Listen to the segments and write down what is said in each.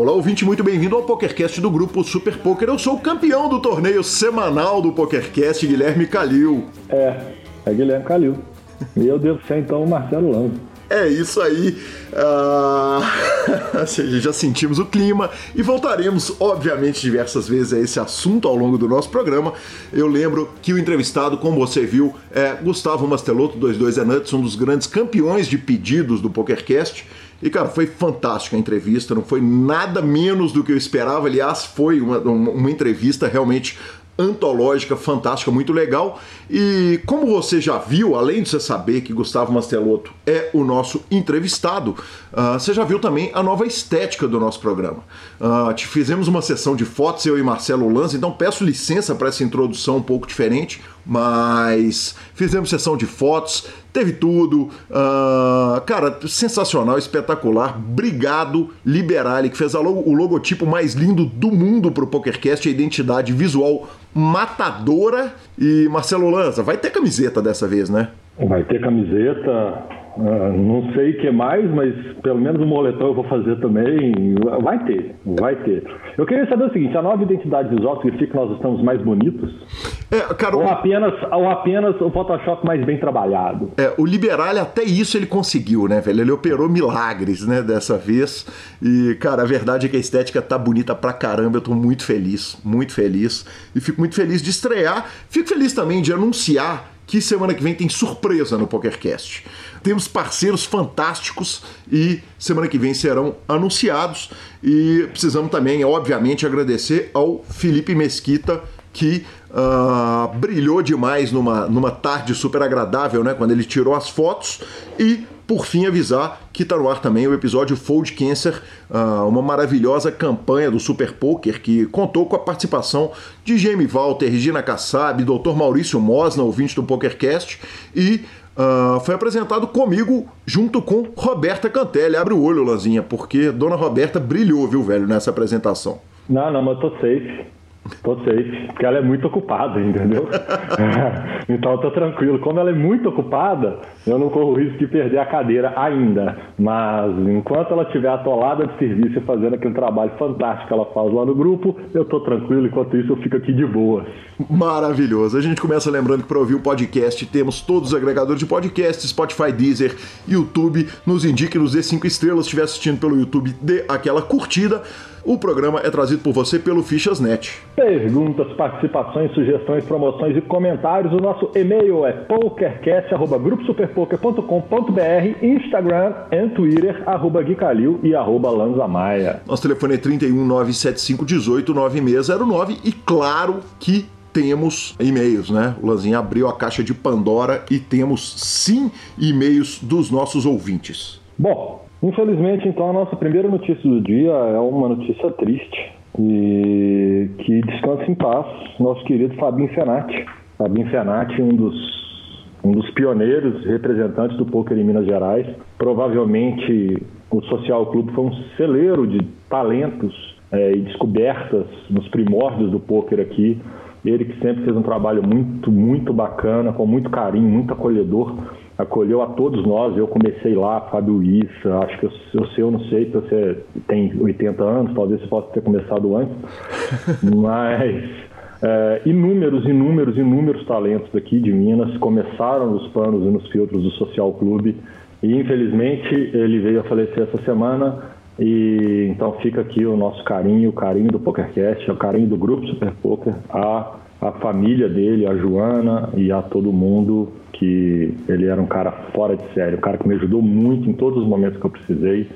Olá, ouvinte, muito bem-vindo ao PokerCast do grupo Super Poker. Eu sou o campeão do torneio semanal do PokerCast, Guilherme Calil. É, é Guilherme Calil. E eu devo ser então o Marcelo Lanza. É isso aí. Uh... já sentimos o clima e voltaremos, obviamente, diversas vezes a esse assunto ao longo do nosso programa. Eu lembro que o entrevistado, como você viu, é Gustavo Mastelotto, 22 Nuts, um dos grandes campeões de pedidos do PokerCast. E, cara, foi fantástica a entrevista, não foi nada menos do que eu esperava. Aliás, foi uma, uma entrevista realmente antológica, fantástica, muito legal. E como você já viu, além de você saber que Gustavo Mastelotto é o nosso entrevistado, uh, você já viu também a nova estética do nosso programa. Uh, te fizemos uma sessão de fotos, eu e Marcelo Lanza, então peço licença para essa introdução um pouco diferente, mas fizemos sessão de fotos, teve tudo. Uh, cara, sensacional, espetacular. Obrigado, Liberale, que fez o logotipo mais lindo do mundo pro PokerCast, a identidade visual matadora. E Marcelo Lanza, vai ter camiseta dessa vez, né? Vai ter camiseta, Uh, não sei o que mais, mas pelo menos o moletom eu vou fazer também. Vai ter, vai ter. Eu queria saber o seguinte: a nova identidade visual significa que nós estamos mais bonitos? É, cara, ou, apenas, ou apenas o Photoshop mais bem trabalhado? É, o Liberale até isso ele conseguiu, né, velho? Ele operou milagres, né, dessa vez. E, cara, a verdade é que a estética tá bonita pra caramba. Eu tô muito feliz, muito feliz. E fico muito feliz de estrear. Fico feliz também de anunciar que semana que vem tem surpresa no PokerCast. Temos parceiros fantásticos e semana que vem serão anunciados. E precisamos também, obviamente, agradecer ao Felipe Mesquita, que uh, brilhou demais numa, numa tarde super agradável, né? Quando ele tirou as fotos. E por fim, avisar que está no ar também o episódio Fold Cancer, uh, uma maravilhosa campanha do Super Poker que contou com a participação de Jamie Walter, Regina Kassab, Dr. Maurício Mosna, ouvinte do PokerCast, e uh, foi apresentado comigo junto com Roberta Cantelli. Abre o olho, Lanzinha, porque Dona Roberta brilhou, viu, velho, nessa apresentação. Não, não, mas eu tô safe. Tô safe, porque ela é muito ocupada, entendeu? então eu tô tranquilo. Como ela é muito ocupada, eu não corro o risco de perder a cadeira ainda. Mas enquanto ela estiver atolada de serviço e fazendo aquele trabalho fantástico que ela faz lá no grupo, eu tô tranquilo. Enquanto isso, eu fico aqui de boa. Maravilhoso. A gente começa lembrando que para ouvir o podcast temos todos os agregadores de podcast, Spotify, Deezer, YouTube. Nos indique, nos dê cinco estrelas. Se estiver assistindo pelo YouTube, dê aquela curtida. O programa é trazido por você pelo Fichasnet. Perguntas, participações, sugestões, promoções e comentários. O nosso e-mail é pokercast.gruposuperpoker.com.br, Instagram e Twitter, arroba Guicalil e arroba Lanzamaia. Nosso telefone é 31 975 18 9609 e claro que temos e-mails, né? O Lanzinha abriu a caixa de Pandora e temos sim e-mails dos nossos ouvintes. Bom, Infelizmente, então, a nossa primeira notícia do dia é uma notícia triste e que descansa em paz nosso querido Fabinho Fenati. Fabinho Fenati, um dos, um dos pioneiros representantes do poker em Minas Gerais. Provavelmente o Social Clube foi um celeiro de talentos é, e descobertas nos primórdios do poker aqui. Ele que sempre fez um trabalho muito, muito bacana, com muito carinho, muito acolhedor acolheu a todos nós. Eu comecei lá, Fábio Issa, acho que eu, eu sei, eu não sei, você tem 80 anos, talvez você possa ter começado antes, mas é, inúmeros, inúmeros, inúmeros talentos daqui de Minas começaram nos panos e nos filtros do Social Clube e infelizmente ele veio a falecer essa semana. E então fica aqui o nosso carinho, o carinho do PokerCast, o carinho do grupo Super Poker, a, a família dele, a Joana e a todo mundo que ele era um cara fora de série, um cara que me ajudou muito em todos os momentos que eu precisei.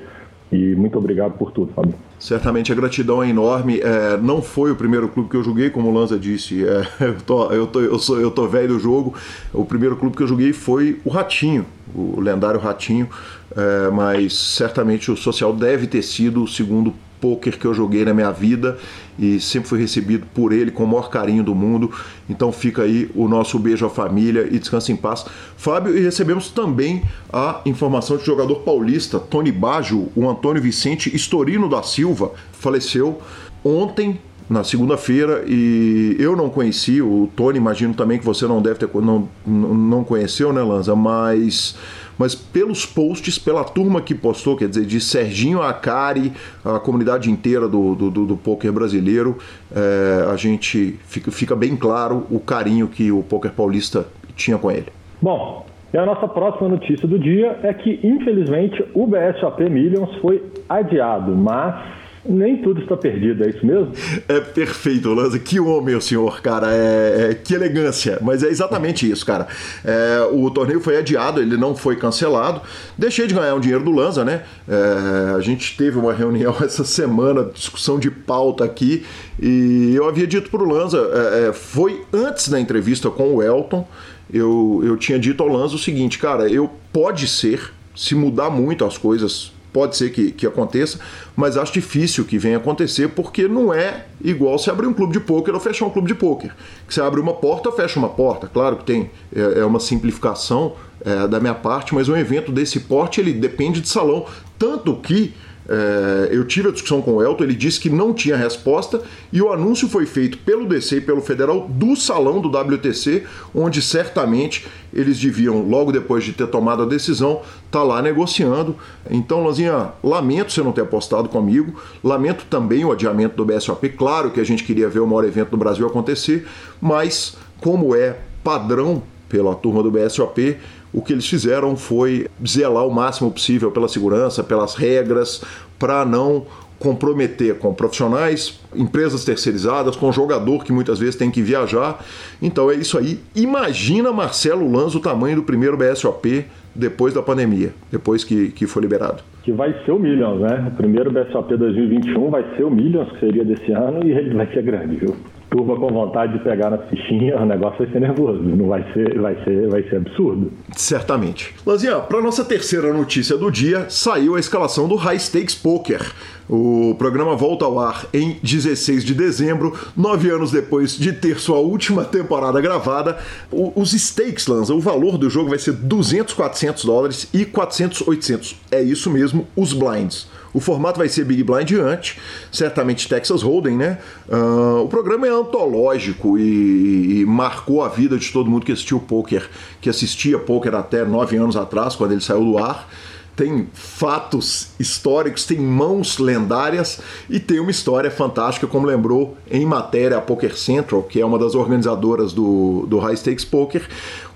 E muito obrigado por tudo, Fábio. Certamente a gratidão é enorme. É, não foi o primeiro clube que eu joguei, como o Lanza disse. É, eu, tô, eu, tô, eu, sou, eu tô velho do jogo. O primeiro clube que eu joguei foi o Ratinho, o lendário Ratinho. É, mas certamente o Social deve ter sido o segundo poker que eu joguei na minha vida e sempre fui recebido por ele com o maior carinho do mundo. Então fica aí o nosso beijo à família e descanse em paz. Fábio, e recebemos também a informação de jogador paulista, Tony Baggio, o Antônio Vicente Estorino da Silva, faleceu ontem na segunda-feira e eu não conheci, o Tony imagino também que você não deve ter não, não conheceu, né, Lanza, mas mas pelos posts, pela turma que postou, quer dizer, de Serginho Acari, a comunidade inteira do, do, do, do poker brasileiro, é, a gente fica, fica bem claro o carinho que o poker paulista tinha com ele. Bom, e a nossa próxima notícia do dia é que, infelizmente, o BSOP Millions foi adiado, mas nem tudo está perdido, é isso mesmo? É perfeito, Lanza. Que homem o senhor, cara. É, é que elegância. Mas é exatamente isso, cara. É, o torneio foi adiado, ele não foi cancelado. Deixei de ganhar um dinheiro do Lanza, né? É, a gente teve uma reunião essa semana, discussão de pauta aqui, e eu havia dito para o Lanza, é, é, foi antes da entrevista com o Elton, eu, eu tinha dito ao Lanza o seguinte, cara, eu pode ser, se mudar muito as coisas pode ser que, que aconteça, mas acho difícil que venha acontecer porque não é igual se abrir um clube de pôquer ou fechar um clube de pôquer. Que você abre uma porta ou fecha uma porta. Claro que tem é, é uma simplificação é, da minha parte, mas um evento desse porte ele depende de salão. Tanto que é, eu tive a discussão com o Elton, ele disse que não tinha resposta e o anúncio foi feito pelo DC e pelo Federal do salão do WTC, onde certamente eles deviam, logo depois de ter tomado a decisão, estar tá lá negociando. Então, Lanzinha, lamento você não ter apostado comigo, lamento também o adiamento do BSOP. Claro que a gente queria ver o maior evento do Brasil acontecer, mas como é padrão pela turma do BSOP, o que eles fizeram foi zelar o máximo possível pela segurança, pelas regras, para não comprometer com profissionais, empresas terceirizadas, com jogador que muitas vezes tem que viajar. Então é isso aí. Imagina Marcelo Lanz o tamanho do primeiro BSOP depois da pandemia, depois que, que foi liberado. Que vai ser o Millions, né? O primeiro BSOP 2021 vai ser o Millions, que seria desse ano, e ele vai ser grande, viu? Turma com vontade de pegar na fichinha, o negócio vai ser nervoso, não vai ser, vai ser, vai ser absurdo. Certamente. Lanzinha, para nossa terceira notícia do dia, saiu a escalação do High Stakes Poker. O programa volta ao ar em 16 de dezembro, nove anos depois de ter sua última temporada gravada. os stakes, Lanza, o valor do jogo vai ser 200, 400 dólares e 400, 800. É isso mesmo, os blinds. O formato vai ser Big Blind Ante, certamente Texas Hold'em, né? Uh, o programa é antológico e, e, marcou a vida de todo mundo que assistiu poker, que assistia poker até nove anos atrás, quando ele saiu do ar tem fatos históricos, tem mãos lendárias e tem uma história fantástica, como lembrou em matéria a Poker Central, que é uma das organizadoras do, do High Stakes Poker,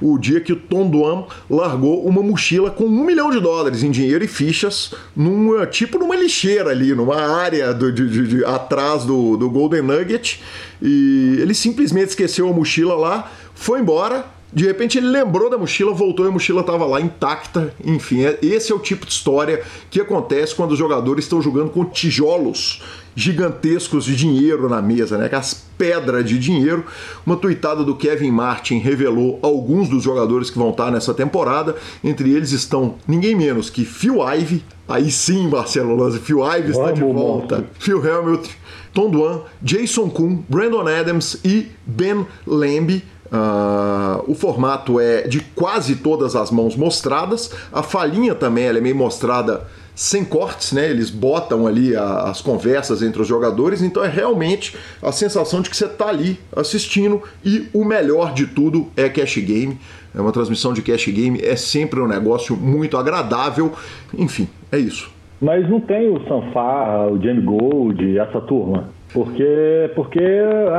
o dia que o Tom Duan largou uma mochila com um milhão de dólares em dinheiro e fichas, numa, tipo numa lixeira ali, numa área do, de, de, de, atrás do, do Golden Nugget, e ele simplesmente esqueceu a mochila lá, foi embora de repente ele lembrou da mochila, voltou e a mochila estava lá intacta. Enfim, é, esse é o tipo de história que acontece quando os jogadores estão jogando com tijolos gigantescos de dinheiro na mesa, né? as pedras de dinheiro. Uma tuitada do Kevin Martin revelou alguns dos jogadores que vão estar nessa temporada. Entre eles estão ninguém menos que Phil Ivey, aí sim, Marcelo Lanza, Phil Ivey está de volta. Phil Helmut, Tom Duan, Jason Kuhn, Brandon Adams e Ben Lamb Uh, o formato é de quase todas as mãos mostradas. A falinha também é meio mostrada sem cortes, né? Eles botam ali a, as conversas entre os jogadores, então é realmente a sensação de que você está ali assistindo. E o melhor de tudo é cash game. É uma transmissão de cash game, é sempre um negócio muito agradável. Enfim, é isso. Mas não tem o Sanfar, o Jamie Gold, essa turma. Porque, porque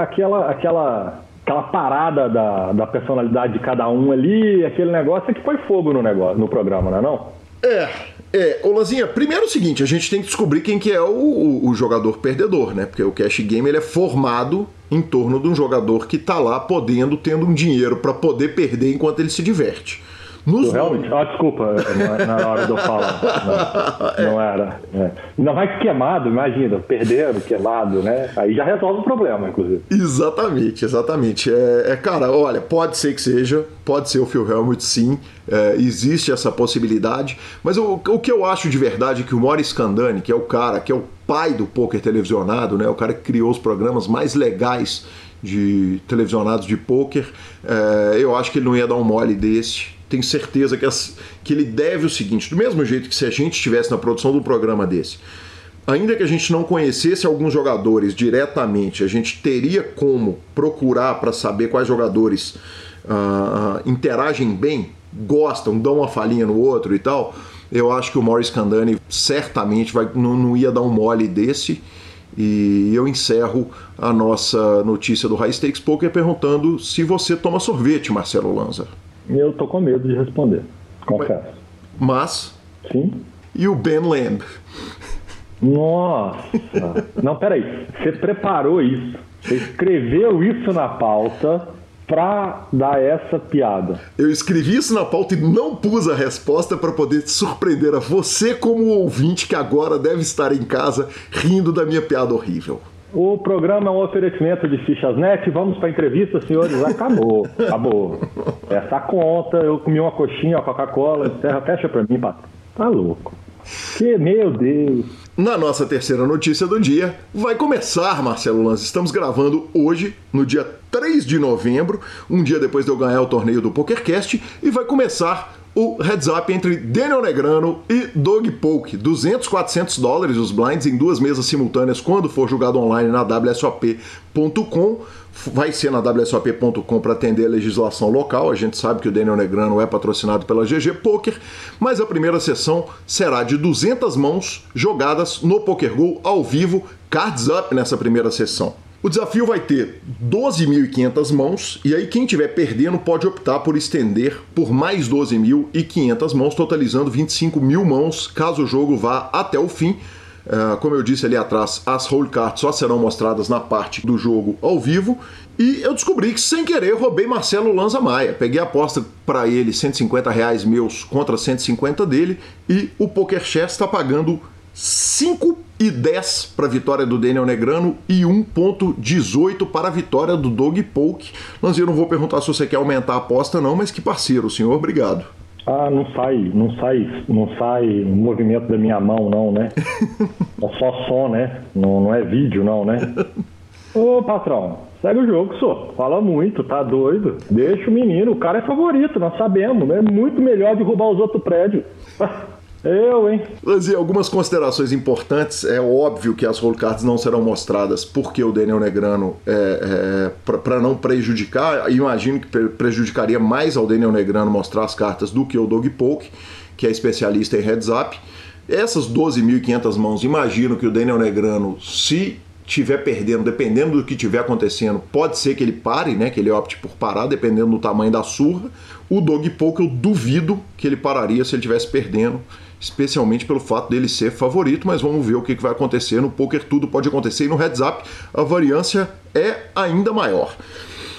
aquela, aquela aquela parada da, da personalidade de cada um ali, aquele negócio é que foi fogo no negócio, no programa, não é não? É, é, ô Lanzinha, primeiro é o seguinte, a gente tem que descobrir quem que é o, o, o, jogador perdedor, né? Porque o cash game ele é formado em torno de um jogador que tá lá podendo, tendo um dinheiro para poder perder enquanto ele se diverte. Nos realmente? Ah, desculpa, é, não, na hora de eu falar. Não, é. não era. É. Ainda mais queimado, imagina, perdendo, queimado, né? Aí já resolve o problema, inclusive. Exatamente, exatamente. É, é cara, olha, pode ser que seja, pode ser o Phil Helmut, sim. É, existe essa possibilidade. Mas o, o que eu acho de verdade é que o Morris Candani, que é o cara, que é o pai do poker televisionado, né? O cara que criou os programas mais legais de televisionados de poker, é, eu acho que ele não ia dar um mole desse tenho certeza que, as, que ele deve o seguinte: do mesmo jeito que se a gente estivesse na produção de um programa desse, ainda que a gente não conhecesse alguns jogadores diretamente, a gente teria como procurar para saber quais jogadores uh, interagem bem, gostam, dão uma falinha no outro e tal. Eu acho que o Morris Candani certamente vai, não, não ia dar um mole desse. E eu encerro a nossa notícia do High Stakes Poker perguntando se você toma sorvete, Marcelo Lanza. Eu tô com medo de responder, confesso. Mas. Sim. E o Ben Lamb? Nossa! Não, peraí. Você preparou isso. Você escreveu isso na pauta para dar essa piada. Eu escrevi isso na pauta e não pus a resposta para poder surpreender a você como ouvinte que agora deve estar em casa rindo da minha piada horrível. O programa é um oferecimento de fichas net. Vamos para a entrevista, senhores. Acabou, acabou. Essa conta, eu comi uma coxinha, uma Coca-Cola, encerra, fecha para mim, patrão. Tá louco. Que, meu Deus. Na nossa terceira notícia do dia, vai começar, Marcelo Lanz. Estamos gravando hoje, no dia 3 de novembro, um dia depois de eu ganhar o torneio do PokerCast, e vai começar o heads up entre Daniel Negrano e Doug Polk. 200, 400 dólares os blinds em duas mesas simultâneas quando for jogado online na WSOP.com vai ser na WSOP.com para atender a legislação local. A gente sabe que o Daniel Negrano é patrocinado pela GG Poker, mas a primeira sessão será de 200 mãos jogadas no PokerGo ao vivo, cards up nessa primeira sessão. O desafio vai ter 12.500 mãos, e aí quem estiver perdendo pode optar por estender por mais 12.500 mãos, totalizando 25 mil mãos, caso o jogo vá até o fim. Uh, como eu disse ali atrás, as whole cards só serão mostradas na parte do jogo ao vivo. E eu descobri que, sem querer, roubei Marcelo Lanza Maia. Peguei a aposta para ele, 150 reais meus contra 150 dele, e o Poker Chess está pagando 5 e 10 para a vitória do Daniel Negrano e 1.18 para a vitória do Doug Polk. Lanzinho, não vou perguntar se você quer aumentar a aposta não, mas que parceiro, senhor, obrigado. Ah, não sai, não sai, não sai movimento da minha mão, não, né? é só som, né? Não, não é vídeo, não, né? Ô, patrão, segue o jogo, senhor. Fala muito, tá doido? Deixa o menino, o cara é favorito, nós sabemos, É muito melhor derrubar os outros prédios. Eu, hein? Lanzi, algumas considerações importantes. É óbvio que as roll cards não serão mostradas porque o Daniel Negrano, é, é, para não prejudicar, imagino que prejudicaria mais ao Daniel Negrano mostrar as cartas do que o Doug Polk, que é especialista em heads up. Essas 12.500 mãos, imagino que o Daniel Negrano, se tiver perdendo, dependendo do que tiver acontecendo, pode ser que ele pare, né? Que ele opte por parar, dependendo do tamanho da surra. O Dog Poke eu duvido que ele pararia se ele estivesse perdendo especialmente pelo fato dele ser favorito, mas vamos ver o que vai acontecer. No poker tudo pode acontecer e no heads up a variância é ainda maior.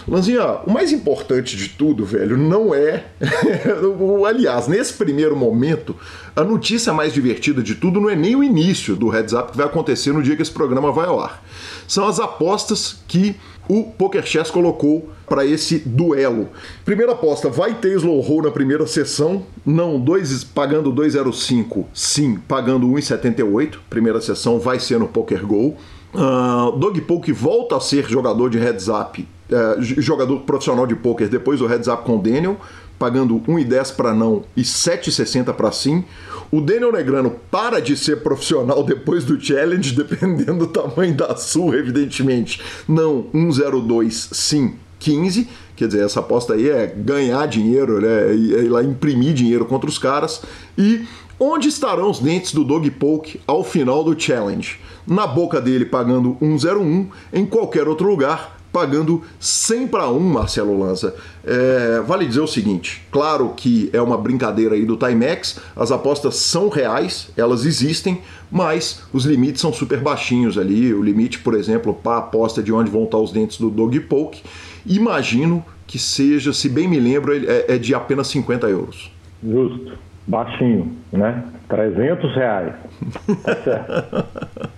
Lanzinha, o mais importante de tudo, velho, não é. Aliás, nesse primeiro momento, a notícia mais divertida de tudo não é nem o início do heads up que vai acontecer no dia que esse programa vai ao ar. São as apostas que o Poker Chess colocou para esse duelo. Primeira aposta, vai ter slow roll na primeira sessão? Não, dois, pagando 2,05. Sim, pagando 1,78. Primeira sessão vai ser no Poker Go. Uh, Doug Polk volta a ser jogador de heads up, uh, jogador profissional de poker depois do heads up com o Daniel, pagando 1,10 para não e 7,60 para sim. O Daniel Negrano para de ser profissional depois do challenge, dependendo do tamanho da surra, evidentemente. Não, 1,02 sim, 15. Quer dizer, essa aposta aí é ganhar dinheiro, né? É ir lá imprimir dinheiro contra os caras. E onde estarão os dentes do Dog Poke ao final do challenge? Na boca dele pagando 1,01, em qualquer outro lugar pagando 100 para 1, Marcelo Lanza. É, vale dizer o seguinte: claro que é uma brincadeira aí do Timex, as apostas são reais, elas existem, mas os limites são super baixinhos ali. O limite, por exemplo, para a aposta de onde vão estar os dentes do Dog Poke, imagino que seja, se bem me lembro, é, é de apenas 50 euros. Justo baixinho, né? 300 reais. Tá certo.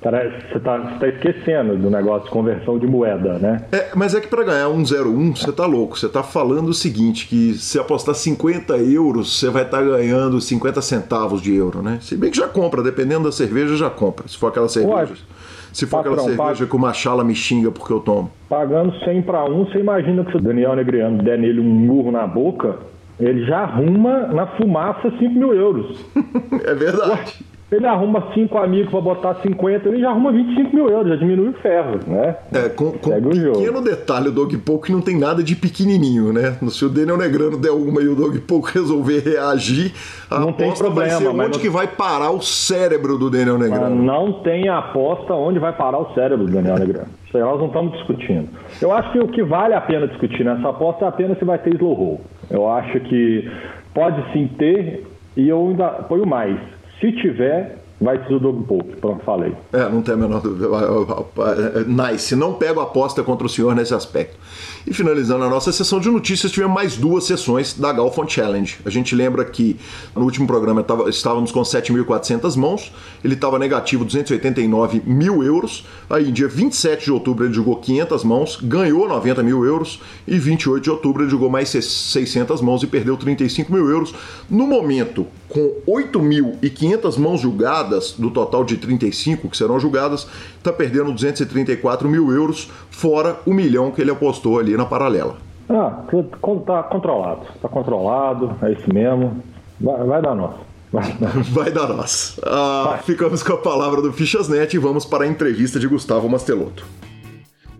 Você está tá esquecendo do negócio de conversão de moeda, né? É, mas é que para ganhar 101, você tá louco. Você tá falando o seguinte, que se apostar 50 euros, você vai estar tá ganhando 50 centavos de euro, né? Se bem que já compra, dependendo da cerveja, já compra. Se for aquela cerveja... Ué, se for patrão, aquela cerveja que o Machala me xinga porque eu tomo. Pagando 100 para 1, você imagina que se o Daniel Negriano der nele um murro na boca, ele já arruma na fumaça 5 mil euros. é verdade. Ele arruma cinco amigos para botar 50, ele já arruma 25 mil euros, já diminui o ferro, né? É, com, com um pequeno detalhe, o Dog Poke não tem nada de pequenininho, né? Se o Daniel Negrano der uma e o Dog Poke resolver reagir, a não tem problema, vai ser onde não... que vai parar o cérebro do Daniel Negrano. Mas não tem aposta onde vai parar o cérebro do Daniel Negrano. Isso aí nós não estamos discutindo. Eu acho que o que vale a pena discutir nessa aposta é apenas se vai ter slow roll. Eu acho que pode sim ter, e eu ainda ponho mais. Se tiver, vai ser o Doug Pope, pronto, falei. É, não tem a menor dúvida. Nice, não pego aposta contra o senhor nesse aspecto. E finalizando a nossa sessão de notícias, tivemos mais duas sessões da Galfon Challenge. A gente lembra que no último programa estávamos com 7.400 mãos, ele estava negativo 289 mil euros. Aí, dia 27 de outubro, ele jogou 500 mãos, ganhou 90 mil euros. E 28 de outubro, ele jogou mais 600 mãos e perdeu 35 mil euros. No momento, com 8.500 mãos julgadas, do total de 35 que serão julgadas, está perdendo 234 mil euros, fora o milhão que ele apostou ali na paralela. Ah, tá controlado. Tá controlado, é isso mesmo. Vai, vai dar nós. Vai, vai dar nós. Ah, ficamos com a palavra do Fichasnet e vamos para a entrevista de Gustavo Mastelotto.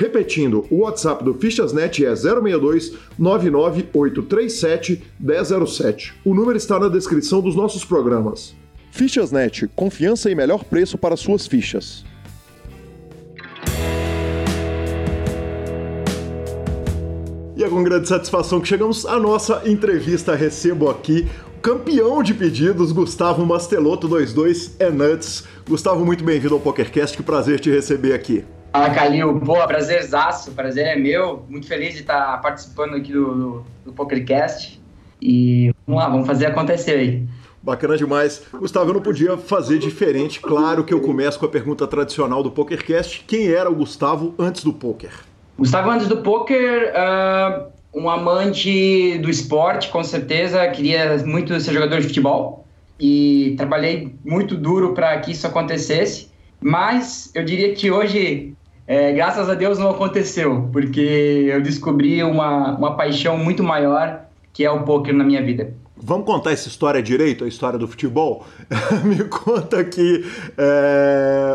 Repetindo, o WhatsApp do Fichasnet é 062 99837 1007. O número está na descrição dos nossos programas. Fichasnet, confiança e melhor preço para suas fichas. E é com grande satisfação que chegamos à nossa entrevista. Recebo aqui o campeão de pedidos, Gustavo Mastelotto 22 é Nuts. Gustavo, muito bem-vindo ao PokerCast, que prazer te receber aqui. Fala, Calil. Boa, prazerzaço. Prazer é meu. Muito feliz de estar participando aqui do, do, do PokerCast. E vamos lá, vamos fazer acontecer aí. Bacana demais. Gustavo, eu não podia fazer diferente. Claro que eu começo com a pergunta tradicional do PokerCast. Quem era o Gustavo antes do poker? Gustavo, antes do poker, uh, um amante do esporte, com certeza. Queria muito ser jogador de futebol. E trabalhei muito duro para que isso acontecesse. Mas eu diria que hoje é, graças a Deus não aconteceu, porque eu descobri uma, uma paixão muito maior que é o poker na minha vida. Vamos contar essa história direito, a história do futebol? Me conta que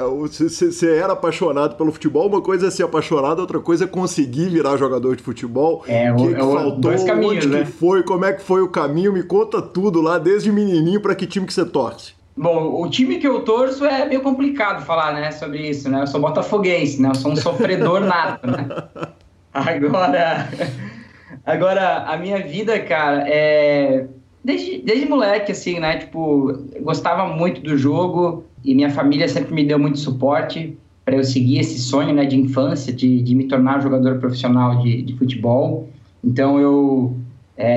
você é, era apaixonado pelo futebol, uma coisa é ser apaixonado, outra coisa é conseguir virar jogador de futebol. É, o que, que faltou, caminhos, onde né? que foi, como é que foi o caminho, me conta tudo lá, desde menininho, para que time que você torce. Bom, o time que eu torço é meio complicado falar, né, sobre isso, né? Eu sou botafoguense, né? Eu sou um sofredor nato, né? Agora, agora a minha vida, cara, é desde, desde moleque, assim, né? Tipo, gostava muito do jogo e minha família sempre me deu muito suporte para eu seguir esse sonho, né, de infância, de, de me tornar jogador profissional de, de futebol. Então eu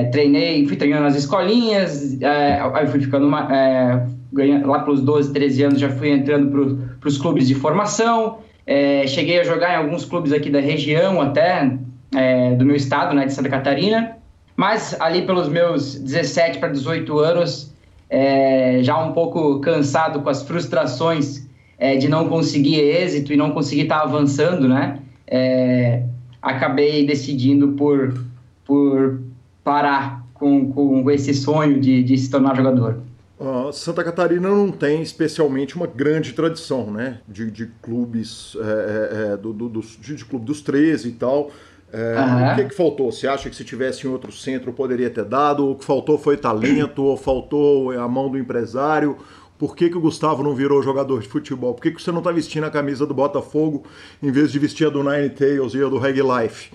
treinei, fui treinando nas escolinhas, é, aí fui ficando uma, é, ganhando, lá pelos 12, 13 anos já fui entrando para os clubes de formação, é, cheguei a jogar em alguns clubes aqui da região até, é, do meu estado, né, de Santa Catarina, mas ali pelos meus 17 para 18 anos, é, já um pouco cansado com as frustrações é, de não conseguir êxito e não conseguir estar tá avançando, né, acabei decidindo por, por parar com, com esse sonho de, de se tornar jogador. Uh, Santa Catarina não tem especialmente uma grande tradição, né? De, de clubes, é, é, é do, do, dos, de, de, clube dos 13 e tal. É, uhum. O que, que faltou? Você acha que se tivesse em outro centro poderia ter dado? O que faltou foi talento? ou faltou a mão do empresário? Por que, que o Gustavo não virou jogador de futebol? Por que, que você não está vestindo a camisa do Botafogo em vez de vestir a do Nine Tails e a do Reg Life?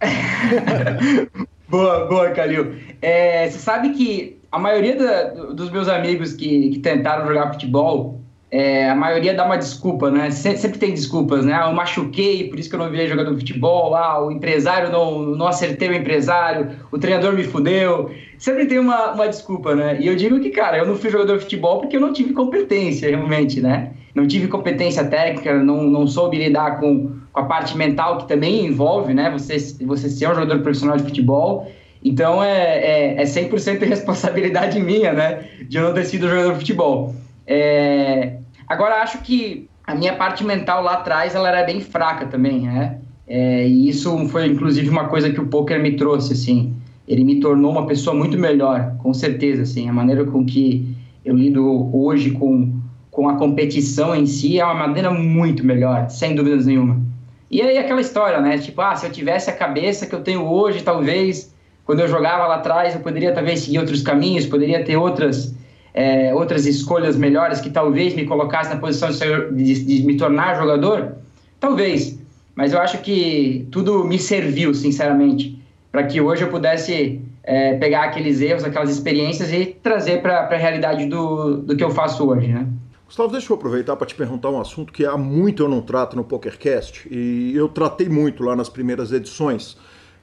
boa, boa, Calil. É, você sabe que a maioria da, dos meus amigos que, que tentaram jogar futebol é, a maioria dá uma desculpa, né? Sempre tem desculpas, né? Ah, eu machuquei, por isso que eu não virei jogador de futebol. Ah, o empresário não, não acertei o empresário, o treinador me fudeu. Sempre tem uma, uma desculpa, né? E eu digo que, cara, eu não fui jogador de futebol porque eu não tive competência, realmente, né? Não tive competência técnica, não, não soube lidar com, com a parte mental que também envolve, né? Você, você ser um jogador profissional de futebol. Então é, é, é 100% responsabilidade minha, né? De eu não ter sido jogador de futebol. É, agora, acho que a minha parte mental lá atrás ela era bem fraca também, né? É, e isso foi, inclusive, uma coisa que o poker me trouxe, assim. Ele me tornou uma pessoa muito melhor, com certeza, assim. A maneira com que eu lido hoje com, com a competição em si é uma maneira muito melhor, sem dúvidas nenhuma. E aí aquela história, né? Tipo, ah, se eu tivesse a cabeça que eu tenho hoje, talvez, quando eu jogava lá atrás, eu poderia talvez seguir outros caminhos, poderia ter outras é, outras escolhas melhores que talvez me colocasse na posição de, ser, de, de, me tornar jogador? Talvez, mas eu acho que tudo me serviu, sinceramente, para que hoje eu pudesse é, pegar aqueles erros, aquelas experiências e trazer para a realidade do, do que eu faço hoje, né? Gustavo, deixa eu aproveitar para te perguntar um assunto que há muito eu não trato no PokerCast e eu tratei muito lá nas primeiras edições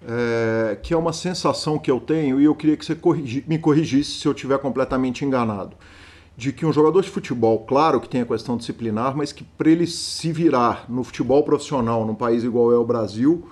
é, que é uma sensação que eu tenho, e eu queria que você corrigi, me corrigisse se eu estiver completamente enganado, de que um jogador de futebol, claro que tem a questão disciplinar, mas que para ele se virar no futebol profissional num país igual é o Brasil,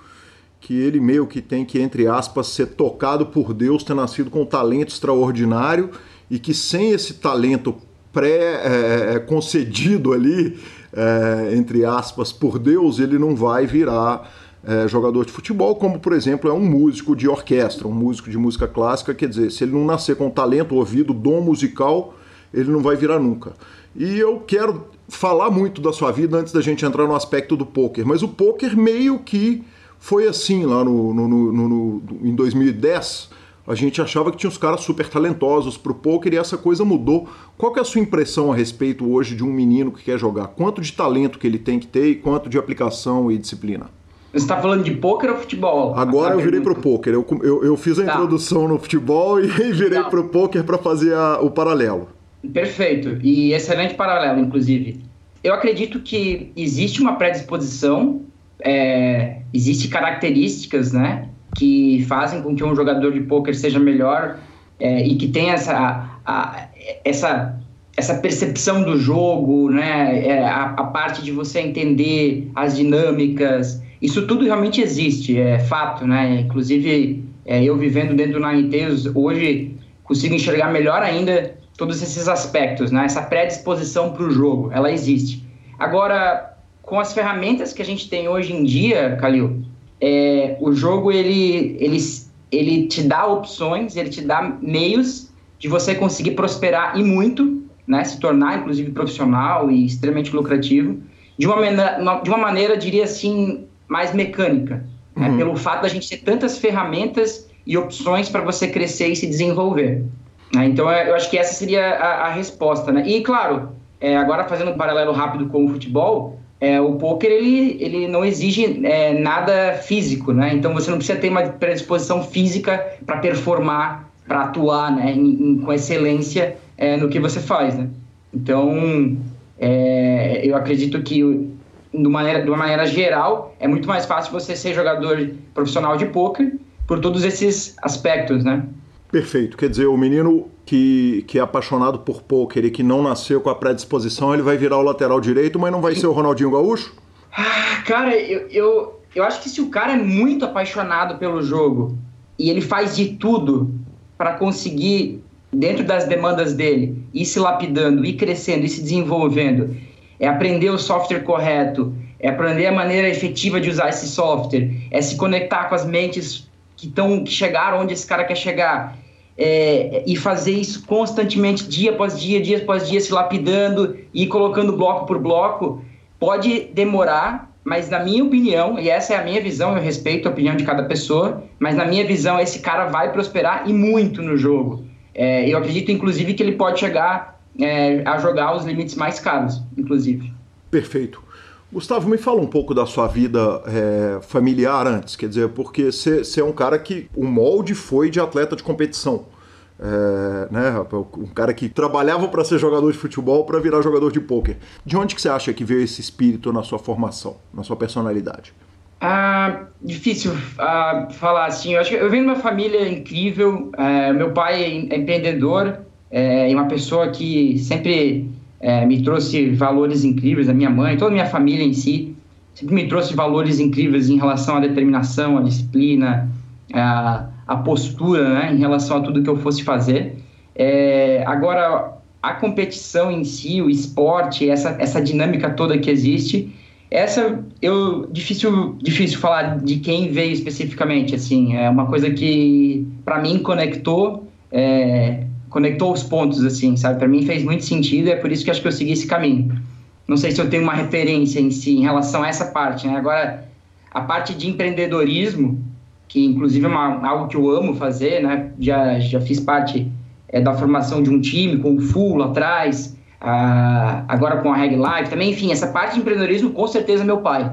que ele meio que tem que, entre aspas, ser tocado por Deus, ter nascido com um talento extraordinário e que sem esse talento pré-concedido é, ali, é, entre aspas, por Deus, ele não vai virar é, jogador de futebol, como por exemplo é um músico de orquestra, um músico de música clássica, quer dizer, se ele não nascer com talento, ouvido, dom musical, ele não vai virar nunca. E eu quero falar muito da sua vida antes da gente entrar no aspecto do poker, mas o poker meio que foi assim lá no, no, no, no em 2010. A gente achava que tinha uns caras super talentosos pro poker e essa coisa mudou. Qual que é a sua impressão a respeito hoje de um menino que quer jogar? Quanto de talento que ele tem que ter e quanto de aplicação e disciplina? Você está falando de pôquer ou futebol? Agora eu virei para o pôquer. Eu, eu, eu, fiz a tá. introdução no futebol e virei para o pôquer para fazer a, o paralelo. Perfeito. E excelente paralelo, inclusive. Eu acredito que existe uma predisposição, é, existe características, né, que fazem com que um jogador de pôquer seja melhor é, e que tenha essa, a, essa essa percepção do jogo, né, é, a, a, parte de você entender as dinâmicas, isso tudo realmente existe, é fato, né? Inclusive, é, eu vivendo dentro do Ninetales, hoje consigo enxergar melhor ainda todos esses aspectos, né? Essa predisposição para o jogo, ela existe. Agora, com as ferramentas que a gente tem hoje em dia, Calil, é, o jogo ele, ele, ele te dá opções, ele te dá meios de você conseguir prosperar e muito, né? Se tornar, inclusive, profissional e extremamente lucrativo, de uma, de uma maneira, diria assim, mais mecânica, né? uhum. pelo fato da gente ter tantas ferramentas e opções para você crescer e se desenvolver. Né? Então, é, eu acho que essa seria a, a resposta. Né? E, claro, é, agora fazendo um paralelo rápido com o futebol, é, o poker ele, ele não exige é, nada físico, né? Então você não precisa ter uma predisposição física para performar, para atuar, né? Em, em, com excelência é, no que você faz, né? Então é, eu acredito que de, maneira, de uma maneira geral, é muito mais fácil você ser jogador profissional de poker por todos esses aspectos, né? Perfeito. Quer dizer, o menino que, que é apaixonado por poker e que não nasceu com a predisposição, ele vai virar o lateral direito, mas não vai ser o Ronaldinho Gaúcho? Ah, cara, eu, eu, eu acho que se o cara é muito apaixonado pelo jogo e ele faz de tudo para conseguir, dentro das demandas dele, ir se lapidando, ir crescendo, ir se desenvolvendo é aprender o software correto, é aprender a maneira efetiva de usar esse software, é se conectar com as mentes que, estão que chegaram onde esse cara quer chegar, é, e fazer isso constantemente, dia após dia, dia após dia, se lapidando e colocando bloco por bloco, pode demorar, mas na minha opinião, e essa é a minha visão, eu respeito a opinião de cada pessoa, mas na minha visão, esse cara vai prosperar e muito no jogo. É, eu acredito, inclusive, que ele pode chegar é, a jogar os limites mais caros, inclusive. Perfeito. Gustavo, me fala um pouco da sua vida é, familiar antes, quer dizer, porque você é um cara que o molde foi de atleta de competição. É, né, um cara que trabalhava para ser jogador de futebol para virar jogador de pôquer. De onde que você acha que veio esse espírito na sua formação, na sua personalidade? Ah, difícil ah, falar assim. Eu acho que eu venho de uma família incrível. É, meu pai é empreendedor é, e uma pessoa que sempre é, me trouxe valores incríveis. A minha mãe, toda a minha família em si, sempre me trouxe valores incríveis em relação à determinação, à disciplina, à, à postura, né, em relação a tudo que eu fosse fazer. É, agora, a competição em si, o esporte, essa, essa dinâmica toda que existe, essa eu difícil difícil falar de quem veio especificamente assim é uma coisa que para mim conectou é, conectou os pontos assim sabe? Para mim fez muito sentido é por isso que acho que eu segui esse caminho. Não sei se eu tenho uma referência em si em relação a essa parte né? Agora a parte de empreendedorismo que inclusive é uma, algo que eu amo fazer né? Já já fiz parte é, da formação de um time com o full lá atrás ah, agora com a Reg Life também, enfim, essa parte de empreendedorismo com certeza é meu pai,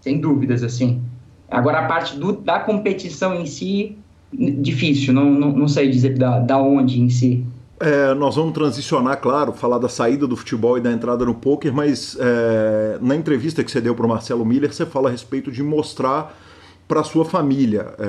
sem dúvidas, assim. Agora a parte do, da competição em si, difícil, não, não, não sei dizer da, da onde em si. É, nós vamos transicionar, claro, falar da saída do futebol e da entrada no poker, mas é, na entrevista que você deu para o Marcelo Miller, você fala a respeito de mostrar para sua família é,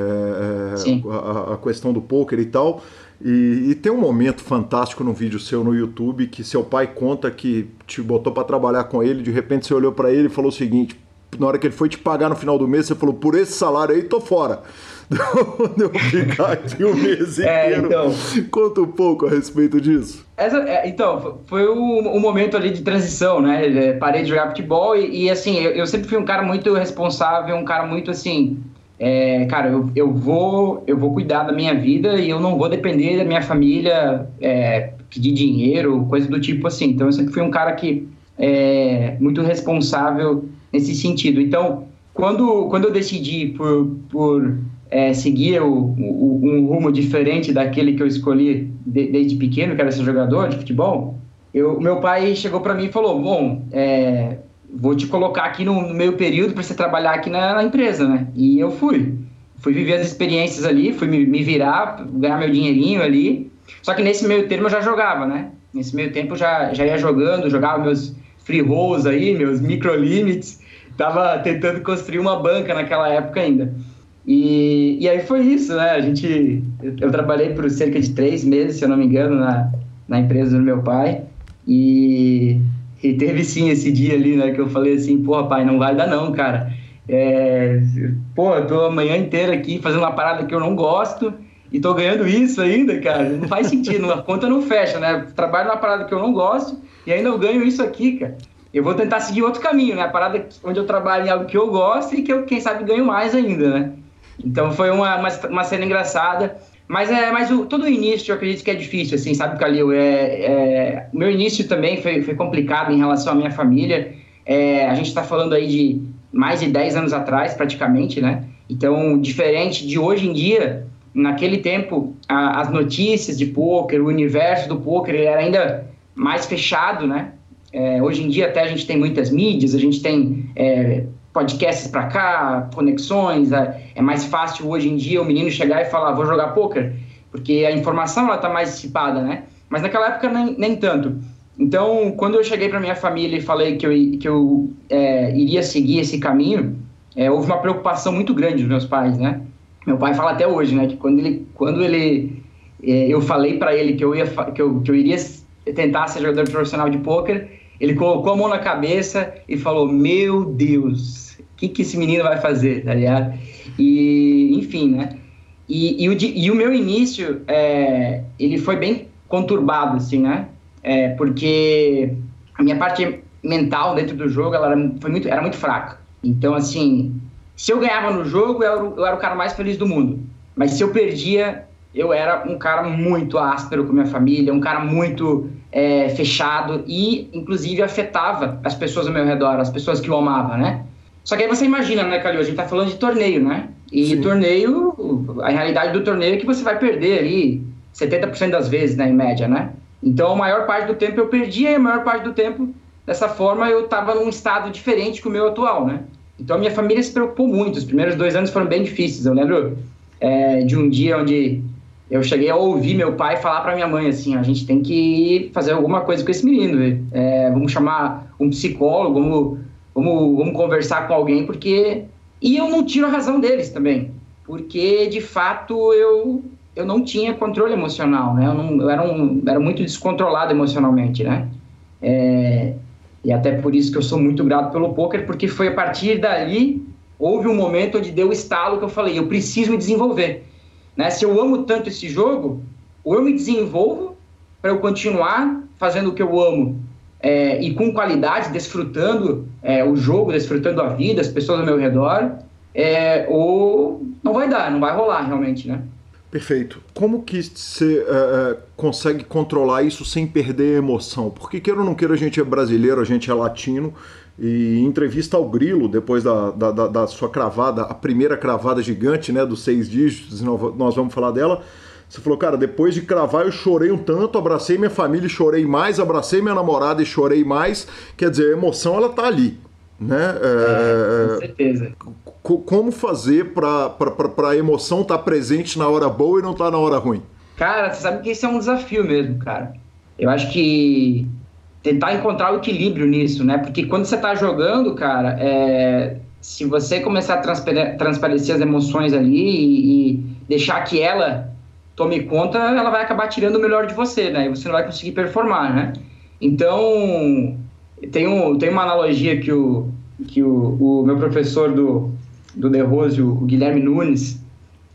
é a, a, questão do poker e tal. E, e, tem um momento fantástico no vídeo seu no YouTube que seu pai conta que te botou para trabalhar com ele, de repente você olhou para ele e falou o seguinte: na hora que ele foi te pagar no final do mês, você falou, por esse salário aí, tô fora. Deu ficar aqui o mês é, inteiro. Então, Conta um pouco a respeito disso. Essa, é, então, foi um, um, momento ali de transição, né? É, parei de jogar futebol e, e assim, eu, eu, sempre fui um cara muito responsável, um cara muito assim é, cara, eu, eu, vou, eu vou cuidar da minha vida e eu não vou depender da minha família é, pedir dinheiro, coisa do tipo assim. Então, eu sempre fui um cara que é muito responsável nesse sentido. Então, quando, quando eu decidi por, por é, seguir o, o, um rumo diferente daquele que eu escolhi de, desde pequeno, que era ser jogador de futebol, eu, meu pai chegou para mim e falou: Bom, é, vou te colocar aqui no, no meio período para você trabalhar aqui na, na, empresa, né? E eu fui. Fui viver as experiências ali, fui me, me, virar, ganhar meu dinheirinho ali. Só que nesse meio termo eu já jogava, né? Nesse meio tempo eu já, já ia jogando, jogava meus free rolls aí, meus micro limits. Tava tentando construir uma banca naquela época ainda. E, e aí foi isso, né? A gente... Eu, trabalhei por cerca de três meses, se eu não me engano, na, na empresa do meu pai. E e teve sim esse dia ali, né, que eu falei assim, pô, pai, não vai dar não, cara. É, pô, eu tô a manhã inteira aqui fazendo uma parada que eu não gosto e tô ganhando isso ainda, cara. Não faz sentido, a conta não fecha, né? Trabalho numa parada que eu não gosto e ainda eu ganho isso aqui, cara. Eu vou tentar seguir outro caminho, né? A parada onde eu trabalho em algo que eu gosto e que eu, quem sabe, ganho mais ainda, né? Então foi uma, uma, uma cena engraçada. Mas, é, mas o, todo o início eu acredito que é difícil, assim, sabe, Calil? É, é, meu início também foi, foi complicado em relação à minha família. É, a gente está falando aí de mais de 10 anos atrás, praticamente, né? Então, diferente de hoje em dia, naquele tempo, a, as notícias de poker, o universo do poker era ainda mais fechado, né? É, hoje em dia até a gente tem muitas mídias, a gente tem é, podcasts para cá, conexões. É, é, mais fácil hoje em dia o menino chegar e falar, vou jogar poker, porque a informação ela está mais dissipada, né? Mas naquela época nem, nem tanto. Então, quando eu cheguei para minha família e falei que eu, que eu é, iria seguir esse caminho, é, houve uma preocupação muito grande dos meus pais, né? Meu pai fala até hoje, né? Que quando ele, quando ele, é, eu falei para ele que eu ia, que eu, que eu iria tentar ser jogador profissional de poker, ele colocou a mão na cabeça e falou: Meu Deus, o que, que esse menino vai fazer, tá ligado? E, enfim, né? E, e, o, e o meu início, é, ele foi bem conturbado, assim, né? É, porque a minha parte mental dentro do jogo, ela era, foi muito, era muito fraca. Então, assim, se eu ganhava no jogo, eu era, eu era o cara mais feliz do mundo. Mas se eu perdia, eu era um cara muito áspero com minha família, um cara muito é, fechado e, inclusive, afetava as pessoas ao meu redor, as pessoas que eu amava, né? Só que aí você imagina, né, Calil? A gente tá falando de torneio, né? E Sim. torneio, a realidade do torneio é que você vai perder ali 70% das vezes, né, em média, né? Então, a maior parte do tempo eu perdia e a maior parte do tempo, dessa forma, eu tava num estado diferente que o meu atual, né? Então, a minha família se preocupou muito. Os primeiros dois anos foram bem difíceis. Eu lembro é, de um dia onde eu cheguei a ouvir meu pai falar para minha mãe assim: a gente tem que fazer alguma coisa com esse menino, é, vamos chamar um psicólogo, vamos, vamos, vamos conversar com alguém, porque. E eu não tiro a razão deles também, porque de fato eu, eu não tinha controle emocional, né? Eu, não, eu era, um, era muito descontrolado emocionalmente, né? É, e até por isso que eu sou muito grato pelo poker, porque foi a partir dali houve um momento onde deu o estalo que eu falei: eu preciso me desenvolver né? Se eu amo tanto esse jogo, ou eu me desenvolvo para eu continuar fazendo o que eu amo é, e com qualidade, desfrutando é, o jogo, desfrutando a vida, as pessoas ao meu redor, é, ou não vai dar, não vai rolar realmente, né? Perfeito. Como que você é, é, consegue controlar isso sem perder a emoção? Porque queira ou não queira, a gente é brasileiro, a gente é latino, e em entrevista ao Grilo, depois da, da, da, sua cravada, a primeira cravada gigante, né, dos seis dígitos, nós vamos falar dela. Você falou, cara, depois de cravar eu chorei um tanto, abracei minha família e chorei mais, abracei minha namorada e chorei mais. Quer dizer, a emoção ela tá ali, né? É, com certeza. Como fazer para a emoção estar tá presente na hora boa e não estar tá na hora ruim? Cara, você sabe que esse é um desafio mesmo, cara. Eu acho que tentar encontrar o equilíbrio nisso, né? Porque quando você está jogando, cara, é, se você começar a transparecer as emoções ali e, e, deixar que ela tome conta, ela vai acabar tirando o melhor de você, né? E você não vai conseguir performar, né? Então, tem, um, tem uma analogia que o, que o, o meu professor do, do The Rose, o Guilherme Nunes,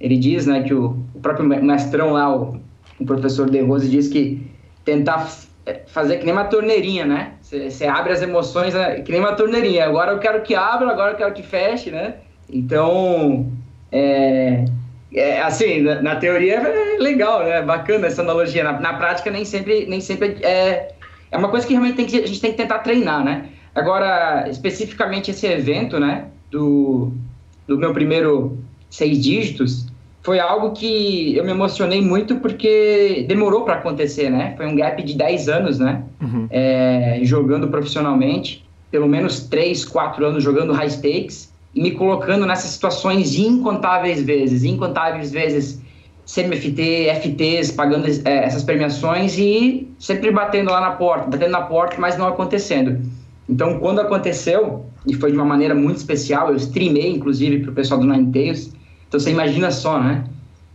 ele diz, né, que o, o próprio mestrão lá, o, o professor De Rose, diz que tentar fazer que nem uma torneirinha, né? Você abre as emoções né? que nem uma torneirinha. Agora eu quero que abra, agora eu quero que feche, né? Então, é, é assim, na, na, teoria é legal, né? Bacana essa analogia. Na, na, prática nem sempre, nem sempre é, é uma coisa que realmente tem que, a gente tem que tentar treinar, né? Agora, especificamente esse evento, né? Do, do meu primeiro seis dígitos, foi algo que eu me emocionei muito porque demorou para acontecer, né? Foi um gap de 10 anos, né? Uhum. É, jogando profissionalmente, pelo menos 3, 4 anos jogando high stakes e me colocando nessas situações incontáveis vezes, incontáveis vezes CMFT, FTs, pagando é, essas premiações e sempre batendo lá na porta, batendo na porta, mas não acontecendo. Então, quando aconteceu, e foi de uma maneira muito especial, eu streamei, inclusive, para o pessoal do Nine Tails, então você imagina só, né?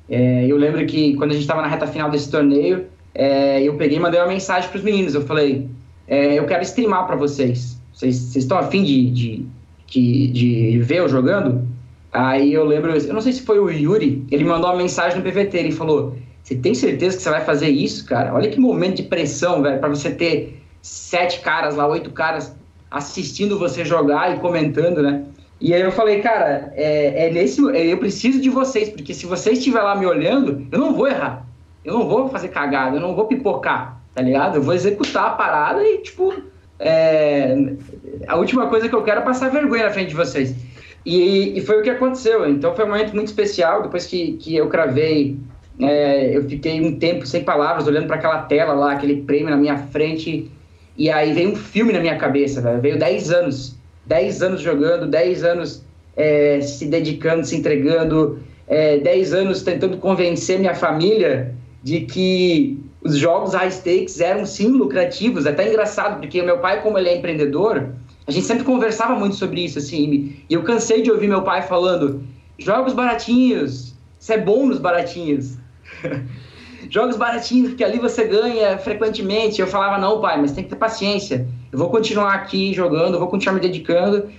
É, eu lembro que quando a gente estava na reta final desse torneio, é, eu peguei e mandei uma mensagem para os meninos. Eu falei: é, Eu quero streamar para vocês. Vocês, estão afim de, de, de, de ver eu jogando? Aí eu lembro, eu não sei se foi o Yuri, ele mandou uma mensagem no PVT. Ele falou: Você tem certeza que você vai fazer isso, cara? Olha que momento de pressão, velho, para você ter sete caras lá, oito caras assistindo você jogar e comentando, né? E aí eu falei, cara, é, é nesse, é, eu preciso de vocês, porque se vocês estiver lá me olhando, eu não vou errar. Eu não vou fazer cagada, eu não vou pipocar, tá ligado? Eu vou executar a parada e, tipo, é, a última coisa que eu quero é passar vergonha na frente de vocês. E, e foi o que aconteceu. Então foi um momento muito especial. Depois que, que eu cravei, é, eu fiquei um tempo sem palavras, olhando para aquela tela lá, aquele prêmio na minha frente. E aí veio um filme na minha cabeça, velho. Veio 10 anos 10 anos jogando, 10 anos é, se dedicando, se entregando, é, 10 anos tentando convencer minha família de que os jogos high stakes eram sim lucrativos. É até engraçado, porque meu pai, como ele é empreendedor, a gente sempre conversava muito sobre isso, assim, e eu cansei de ouvir meu pai falando: jogos baratinhos, isso é bom nos baratinhos. jogos baratinhos, porque ali você ganha frequentemente. Eu falava: não, pai, mas tem que ter paciência eu vou continuar aqui jogando, vou continuar me dedicando.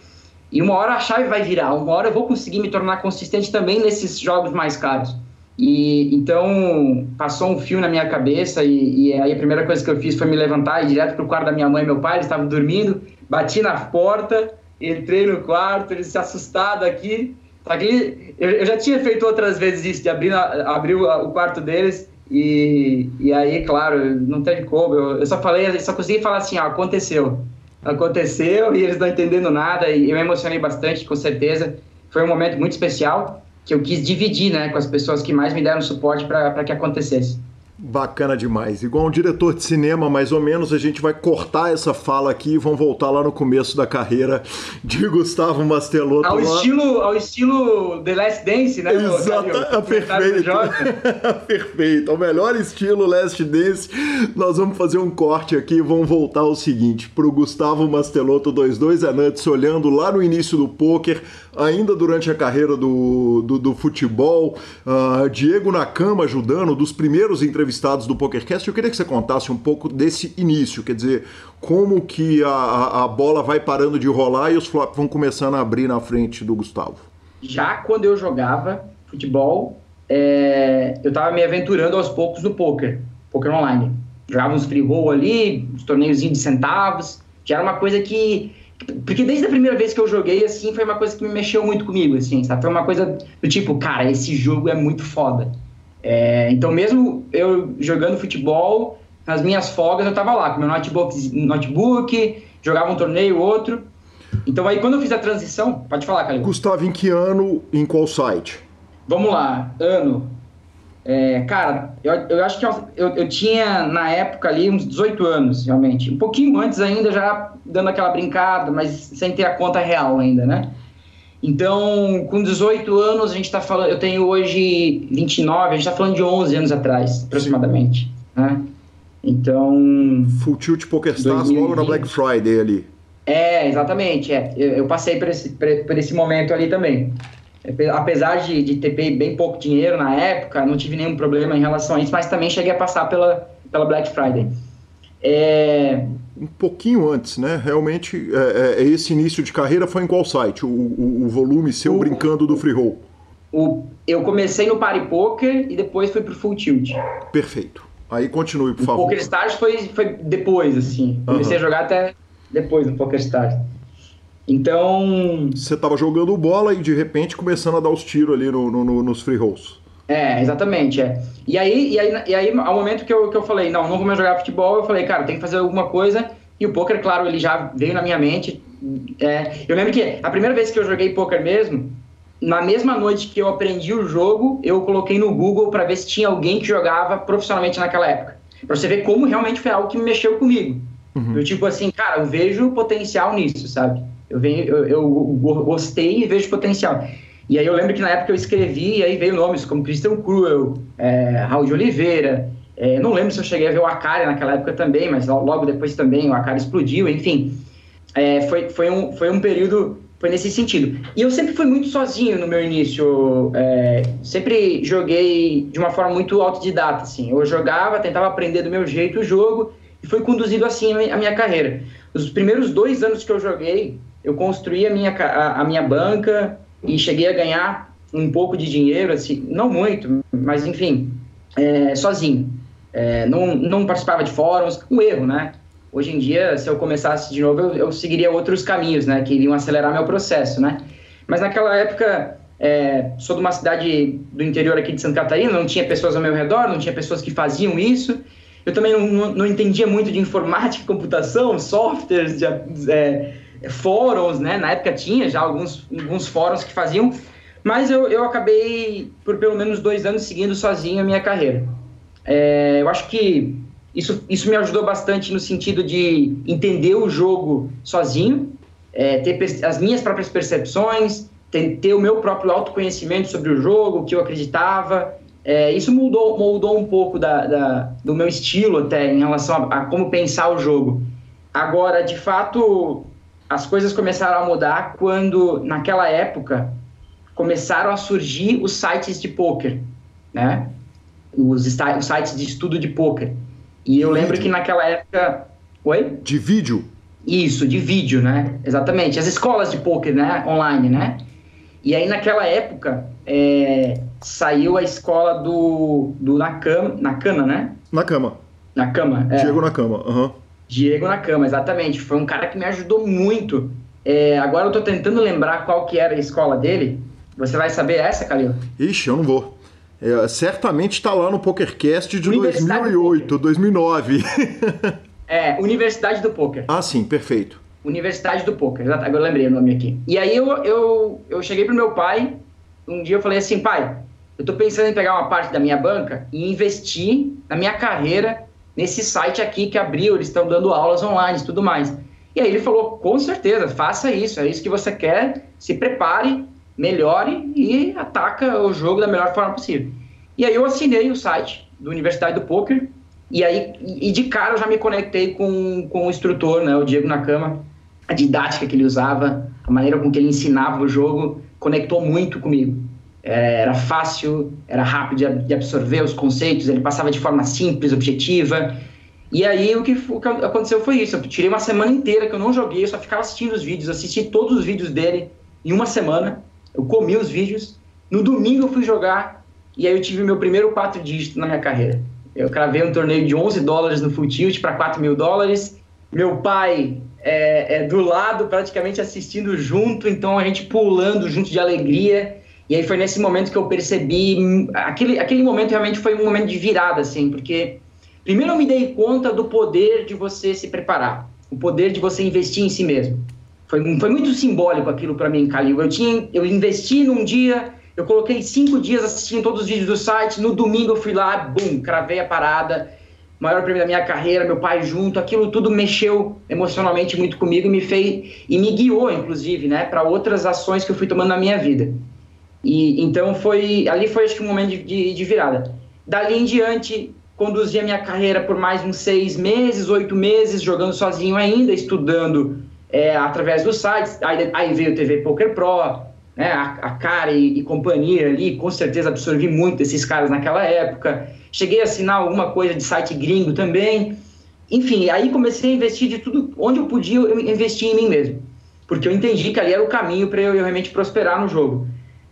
E uma hora a chave vai virar, uma hora eu vou conseguir me tornar consistente também nesses jogos mais caros. E então passou um fio na minha cabeça e, e aí a primeira coisa que eu fiz foi me levantar e ir direto pro quarto da minha mãe e meu pai, eles estavam dormindo, bati na porta, entrei no quarto, eles se assustaram aqui. Aqui eu já tinha feito outras vezes isso, de abrir, abrir o quarto deles e, e aí, claro, não teve como. Eu, eu só falei, eu só consegui falar assim, ó, aconteceu. Aconteceu e eles não entendendo nada e eu me emocionei bastante, com certeza. Foi um momento muito especial que eu quis dividir, né, com as pessoas que mais me deram suporte para que acontecesse. Bacana demais. Igual um diretor de cinema, mais ou menos, a gente vai cortar essa fala aqui e vão voltar lá no começo da carreira de Gustavo Mastelotto. Ao, lá. estilo, ao estilo The Last Dance, né? Exato, é perfeito. perfeito. Ao melhor estilo Last Dance. Nós vamos fazer um corte aqui e vamos voltar ao seguinte: pro Gustavo Mastelotto 22 Anantes, olhando lá no início do poker, ainda durante a carreira do, do, do futebol, uh, Diego Nakama ajudando, dos primeiros entrevistados do PokerCast. Eu queria que você contasse um pouco desse início, quer dizer, como que a, a bola vai parando de rolar e os flops vão começando a abrir na frente do Gustavo. Já quando eu jogava futebol, é, eu estava me aventurando aos poucos no poker, poker online. Jogava uns free roll ali, uns torneios de centavos, que era uma coisa que porque desde a primeira vez que eu joguei, assim, foi uma coisa que me mexeu muito comigo, assim, sabe? Foi uma coisa do tipo, cara, esse jogo é muito foda. É, então, mesmo eu jogando futebol, nas minhas folgas eu tava lá com meu notebook, notebook jogava um torneio, outro. Então, aí quando eu fiz a transição, pode falar, Calil. Gustavo, em que ano, em qual site? Vamos lá, ano. É, cara, eu, eu acho que eu, eu, eu, tinha na época ali uns 18 anos, realmente. Um pouquinho antes ainda, já dando aquela brincada, mas sem ter a conta real ainda, né? Então, com 18 anos, a gente está falando. Eu tenho hoje 29, a gente está falando de 11 anos atrás, aproximadamente. Né? Então. Full Tilt Poker Stars logo na Black Friday ali. É, exatamente. É. Eu, eu passei por esse, por esse momento ali também. Apesar de, de ter bem pouco dinheiro na época, não tive nenhum problema em relação a isso, mas também cheguei a passar pela, pela Black Friday. É... Um pouquinho antes, né? Realmente, é, é, esse início de carreira foi em qual site? O, o, o volume seu o, brincando do free roll? O, eu comecei no Party Poker e depois fui pro Full Tilt. Perfeito. Aí continue, por o favor. Poker Stars foi, foi depois, assim. Comecei uhum. a jogar até depois do Poker Stars. Então. Você estava jogando bola e de repente começando a dar os tiros ali no, no, nos free rolls. É, exatamente, é. E aí, e aí, e aí ao momento que eu, que eu falei, não, não vou mais jogar futebol, eu falei, cara, tem que fazer alguma coisa. E o poker, claro, ele já veio na minha mente. É, eu lembro que a primeira vez que eu joguei poker mesmo, na mesma noite que eu aprendi o jogo, eu coloquei no Google para ver se tinha alguém que jogava profissionalmente naquela época. Pra você ver como realmente foi algo que mexeu comigo. Uhum. Eu, tipo assim, cara, eu vejo potencial nisso, sabe? Eu, venho, eu, eu gostei e vejo potencial. E aí eu lembro que na época eu escrevi, e aí veio nomes como Christian Cruel, é, Raul de Oliveira, é, não lembro se eu cheguei a ver o Akari naquela época também, mas logo depois também o Akari explodiu, enfim. É, foi, foi, um, foi um período, foi nesse sentido. E eu sempre fui muito sozinho no meu início, é, sempre joguei de uma forma muito autodidata, assim. Eu jogava, tentava aprender do meu jeito o jogo, e foi conduzido assim a minha carreira. Os primeiros dois anos que eu joguei, eu construí a minha, a, a minha banca e cheguei a ganhar um pouco de dinheiro, assim, não muito, mas enfim, é, sozinho. É, não, não participava de fóruns, um erro, né? Hoje em dia, se eu começasse de novo, eu, eu seguiria outros caminhos, né? Que iriam acelerar meu processo, né? Mas naquela época, é, sou de uma cidade do interior aqui de Santa Catarina, não tinha pessoas ao meu redor, não tinha pessoas que faziam isso. Eu também não, não, entendia muito de informática, computação, softwares, de, é, fóruns, né? Na época tinha já alguns, alguns fóruns que faziam, mas eu, eu acabei por pelo menos dois anos seguindo sozinho a minha carreira. É, eu acho que isso, isso me ajudou bastante no sentido de entender o jogo sozinho, é, ter as minhas próprias percepções, ter, ter, o meu próprio autoconhecimento sobre o jogo, o que eu acreditava. É, isso mudou, mudou um pouco da, da, do meu estilo até em relação a, a como pensar o jogo. Agora, de fato, as coisas começaram a mudar quando, naquela época, começaram a surgir os sites de poker, né? Os, os sites de estudo de poker. E eu lembro que naquela época. Oi? De vídeo? Isso, de vídeo, né? Exatamente. As escolas de poker, né? Online, né? E aí naquela época é, saiu a escola do, do Nakama, Nakana, né? Nakama. Nakama, é. Diego Nakama, aham. Uhum. Diego Nakama, exatamente. Foi um cara que me ajudou muito. É, agora eu tô tentando lembrar qual que era a escola dele. Você vai saber essa, Calil? Ixi, eu não vou. É, certamente está lá no PokerCast de 2008, 2009. é, Universidade do Poker. Ah, sim, perfeito. Universidade do Poker, agora eu lembrei o nome aqui. E aí eu, eu, eu cheguei pro meu pai, um dia eu falei assim, pai, eu estou pensando em pegar uma parte da minha banca e investir na minha carreira nesse site aqui que abriu, eles estão dando aulas online e tudo mais. E aí ele falou, com certeza, faça isso, é isso que você quer, se prepare, melhore e ataca o jogo da melhor forma possível. E aí eu assinei o site do Universidade do Poker, e aí e de cara eu já me conectei com, com o instrutor, né, o Diego Nakama, a didática que ele usava, a maneira com que ele ensinava o jogo, conectou muito comigo. Era fácil, era rápido de absorver os conceitos, ele passava de forma simples, objetiva. E aí o que, aconteceu foi isso. Eu tirei uma semana inteira que eu não joguei, eu só ficava assistindo os vídeos, assisti todos os vídeos dele em uma semana. Eu comi os vídeos. No domingo eu fui jogar e aí eu tive meu primeiro quatro dígitos na minha carreira. Eu cravei um torneio de 11 dólares no Full Tilt para 4 mil dólares. Meu pai é, é, do lado, praticamente assistindo junto, então a gente pulando junto de alegria. E aí foi nesse momento que eu percebi. Aquele, aquele momento realmente foi um momento de virada, assim, porque primeiro eu me dei conta do poder de você se preparar, o poder de você investir em si mesmo. Foi, foi muito simbólico aquilo para mim, Calil. Eu, tinha, eu investi num dia, eu coloquei cinco dias assistindo todos os vídeos do site, no domingo eu fui lá, bum, cravei a parada maior prêmio da minha carreira, meu pai junto, aquilo tudo mexeu emocionalmente muito comigo e me fez e me guiou, inclusive, né, para outras ações que eu fui tomando na minha vida. E então foi ali foi acho que um momento de, de, de virada. Dali em diante conduzi a minha carreira por mais uns seis meses, oito meses, jogando sozinho ainda, estudando é, através dos sites. Aí, aí, veio o TV Poker Pro, né, a, a cara e, e companhia ali, com certeza absorvi muito desses caras naquela época. Cheguei a assinar alguma coisa de site gringo também. Enfim, aí comecei a investir de tudo, onde eu podia, eu investi em mim mesmo. Porque eu entendi que ali era o caminho para eu, realmente prosperar no jogo.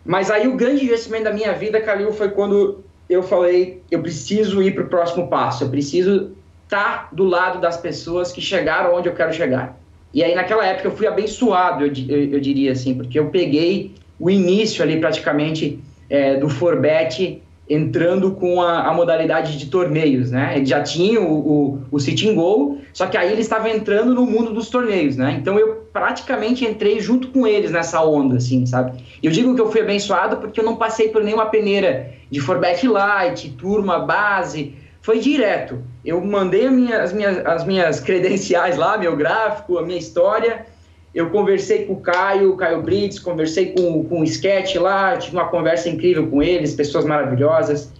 Mas aí o grande investimento da minha vida, Calil, foi quando eu falei, eu preciso ir para o próximo passo, eu preciso estar tá do lado das pessoas que chegaram onde eu quero chegar. E aí naquela época eu fui abençoado, eu, eu, eu diria assim, porque eu peguei o início ali praticamente é, do Forbet entrando com a, a, modalidade de torneios, né? Ele já tinha o, o, o Goal, só que aí ele estava entrando no mundo dos torneios, né? Então eu praticamente entrei junto com eles nessa onda, assim, sabe? Eu digo que eu fui abençoado porque eu não passei por nenhuma peneira de Forbet Light, turma, base, foi direto. Eu mandei minha, as, minhas, as minhas credenciais lá, meu gráfico, a minha história, eu conversei com o Caio, Caio Brits, conversei com, com o Sketch lá, tive uma conversa incrível com eles, pessoas maravilhosas.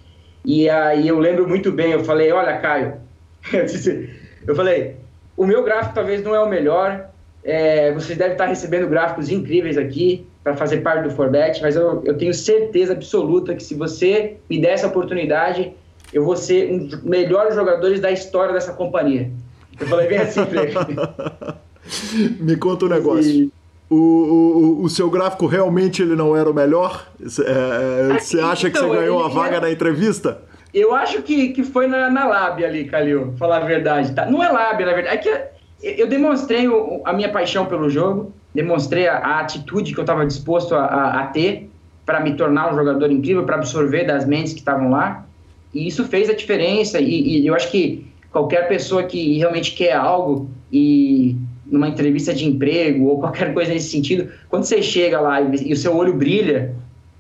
E aí eu lembro muito bem, eu falei, olha, Caio, eu falei, o meu gráfico talvez não é o melhor, é, vocês devem estar recebendo gráficos incríveis aqui para fazer parte do Forbet, mas eu, eu tenho certeza absoluta que se você me der essa oportunidade, eu vou ser um dos melhores jogadores da história dessa companhia. Eu falei bem assim pra. Me conta um negócio. E... O, o, o, seu gráfico realmente ele não era o melhor? Você é, é acha que então, você ganhou a vaga é... na entrevista? Eu acho que, que foi na, na lábia ali, Calil, falar a verdade. Tá? Não é lábia, na verdade. É que eu demonstrei a minha paixão pelo jogo, demonstrei a, a atitude que eu estava disposto a, a, a ter para me tornar um jogador incrível, para absorver das mentes que estavam lá. E isso fez a diferença. E, e eu acho que qualquer pessoa que realmente quer algo e numa entrevista de emprego ou qualquer coisa nesse sentido, quando você chega lá e, e o seu olho brilha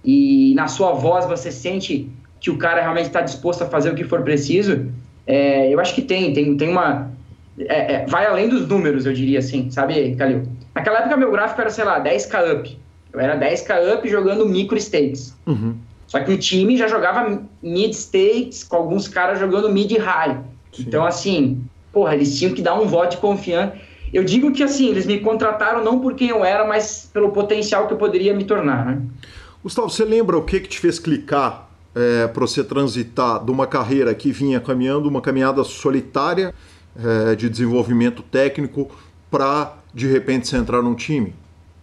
e na sua voz você sente que o cara realmente está disposto a fazer o que for preciso, é, eu acho que tem, tem, tem uma... É, é, vai além dos números, eu diria assim, sabe, Calil? Naquela época meu gráfico era, sei lá, 10k up. Eu era 10k up jogando micro stakes. Uhum. Só que o time já jogava mid stakes, com alguns caras jogando mid high. Sim. Então, assim, porra, eles tinham que dar um voto de confiança. Eu digo que assim, eles me contrataram não por quem eu era, mas pelo potencial que eu poderia me tornar. Né? Gustavo, você lembra o que, que te fez clicar é, para você transitar de uma carreira que vinha caminhando, uma caminhada solitária é, de desenvolvimento técnico, para de repente você entrar num time?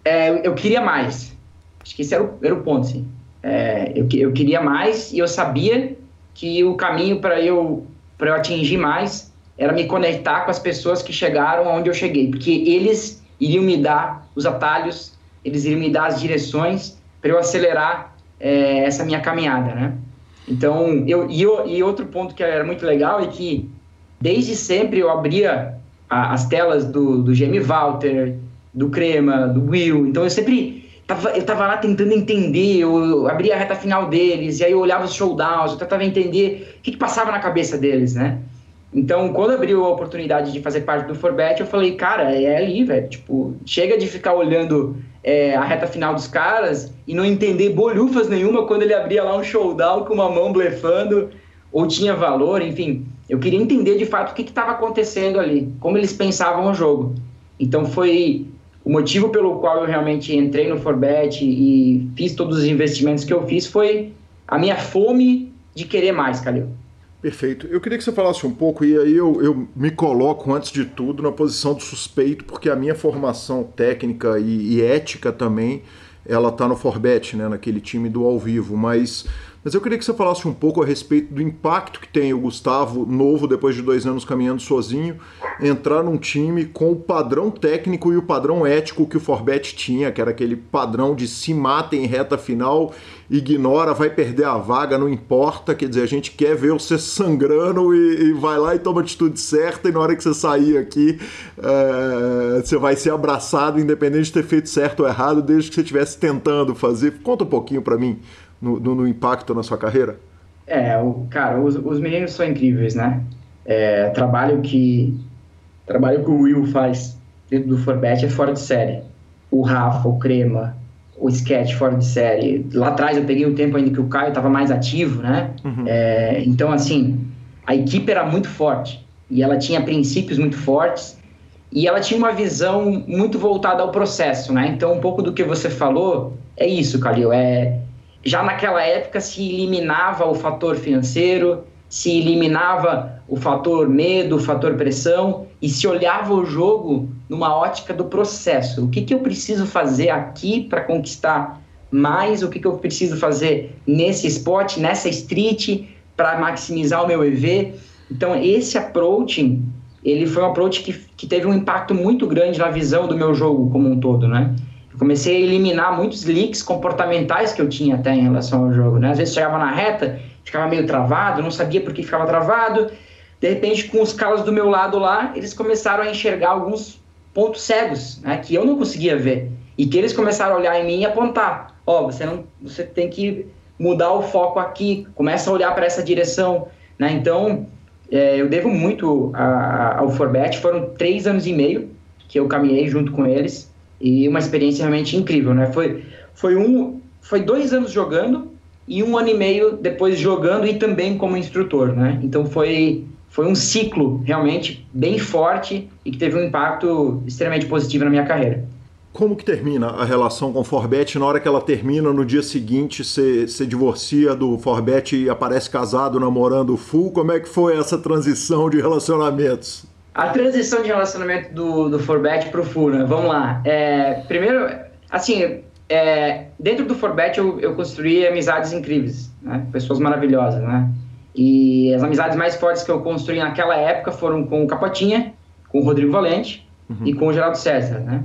É, eu queria mais. Acho que esse era o, era o ponto, sim. É, eu, eu queria mais e eu sabia que o caminho para eu, eu atingir mais era me conectar com as pessoas que chegaram onde eu cheguei, porque eles iriam me dar os atalhos, eles iriam me dar as direções para eu acelerar é, essa minha caminhada, né? Então, eu e, eu e, outro ponto que era muito legal é que desde sempre eu abria a, as telas do, do Jamie Walter, do Crema, do Will, então eu sempre tava, eu tava lá tentando entender, eu abria a reta final deles, e aí eu olhava os showdowns, eu tentava entender o que, que passava na cabeça deles, né? Então, quando abriu a oportunidade de fazer parte do Forbet, eu falei, cara, é ali, velho. Tipo, chega de ficar olhando é, a reta final dos caras e não entender bolhufas nenhuma quando ele abria lá um showdown com uma mão blefando ou tinha valor, enfim. Eu queria entender de fato o que estava acontecendo ali, como eles pensavam o jogo. Então, foi o motivo pelo qual eu realmente entrei no Forbet e fiz todos os investimentos que eu fiz foi a minha fome de querer mais, Calil. Perfeito. Eu queria que você falasse um pouco, e aí eu, eu me coloco, antes de tudo, na posição do suspeito, porque a minha formação técnica e, e ética também, ela está no Forbet, né, naquele time do ao vivo, mas mas eu queria que você falasse um pouco a respeito do impacto que tem o Gustavo, novo, depois de dois anos caminhando sozinho, entrar num time com o padrão técnico e o padrão ético que o Forbet tinha, que era aquele padrão de se mata em reta final, ignora, vai perder a vaga, não importa. Quer dizer, a gente quer ver você sangrando e, e vai lá e toma a atitude certa, e na hora que você sair aqui, é, você vai ser abraçado, independente de ter feito certo ou errado, desde que você estivesse tentando fazer. Conta um pouquinho para mim no, no, no, impacto na sua carreira? É, o, cara, os, os meninos são incríveis, né? É, trabalho que trabalho que o Will faz dentro do Forbet é fora de série. O Rafa, o Crema, o Sketch fora de série. Lá atrás eu peguei o tempo ainda que o Caio estava mais ativo, né? Uhum. É, então, assim, a equipe era muito forte e ela tinha princípios muito fortes e ela tinha uma visão muito voltada ao processo, né? Então, um pouco do que você falou é isso, Calil, é já naquela época se eliminava o fator financeiro, se eliminava o fator medo, o fator pressão e se olhava o jogo numa ótica do processo. O que, que eu preciso fazer aqui para conquistar mais? O que, que eu preciso fazer nesse spot, nessa street, para maximizar o meu EV? Então, esse approach, ele foi um approach que, que teve um impacto muito grande na visão do meu jogo como um todo, né? Comecei a eliminar muitos leaks comportamentais que eu tinha até em relação ao jogo, né? Às vezes chegava na reta, ficava meio travado, não sabia por que ficava travado. De repente, com os caras do meu lado lá, eles começaram a enxergar alguns pontos cegos, né? Que eu não conseguia ver. E que eles começaram a olhar em mim e apontar. Ó, oh, você não, você tem que mudar o foco aqui, começa a olhar para essa direção, né? Então, é, eu devo muito a, a, ao Forbet. Foram três anos e meio que eu caminhei junto com eles e uma experiência realmente incrível, né? Foi, foi, um, foi dois anos jogando e um ano e meio depois jogando e também como instrutor, né? Então foi, foi um ciclo realmente bem forte e que teve um impacto extremamente positivo na minha carreira. Como que termina a relação com o Forbet? Na hora que ela termina, no dia seguinte, você, divorcia do Forbet e aparece casado, namorando o Full. Como é que foi essa transição de relacionamentos? A transição de relacionamento do, do Forbet pro Fura, vamos lá. É, primeiro, assim, é, dentro do Forbet eu, eu construí amizades incríveis, né? pessoas maravilhosas, né? E as amizades mais fortes que eu construí naquela época foram com o Capotinha, com o Rodrigo Valente uhum. e com o Geraldo César, né?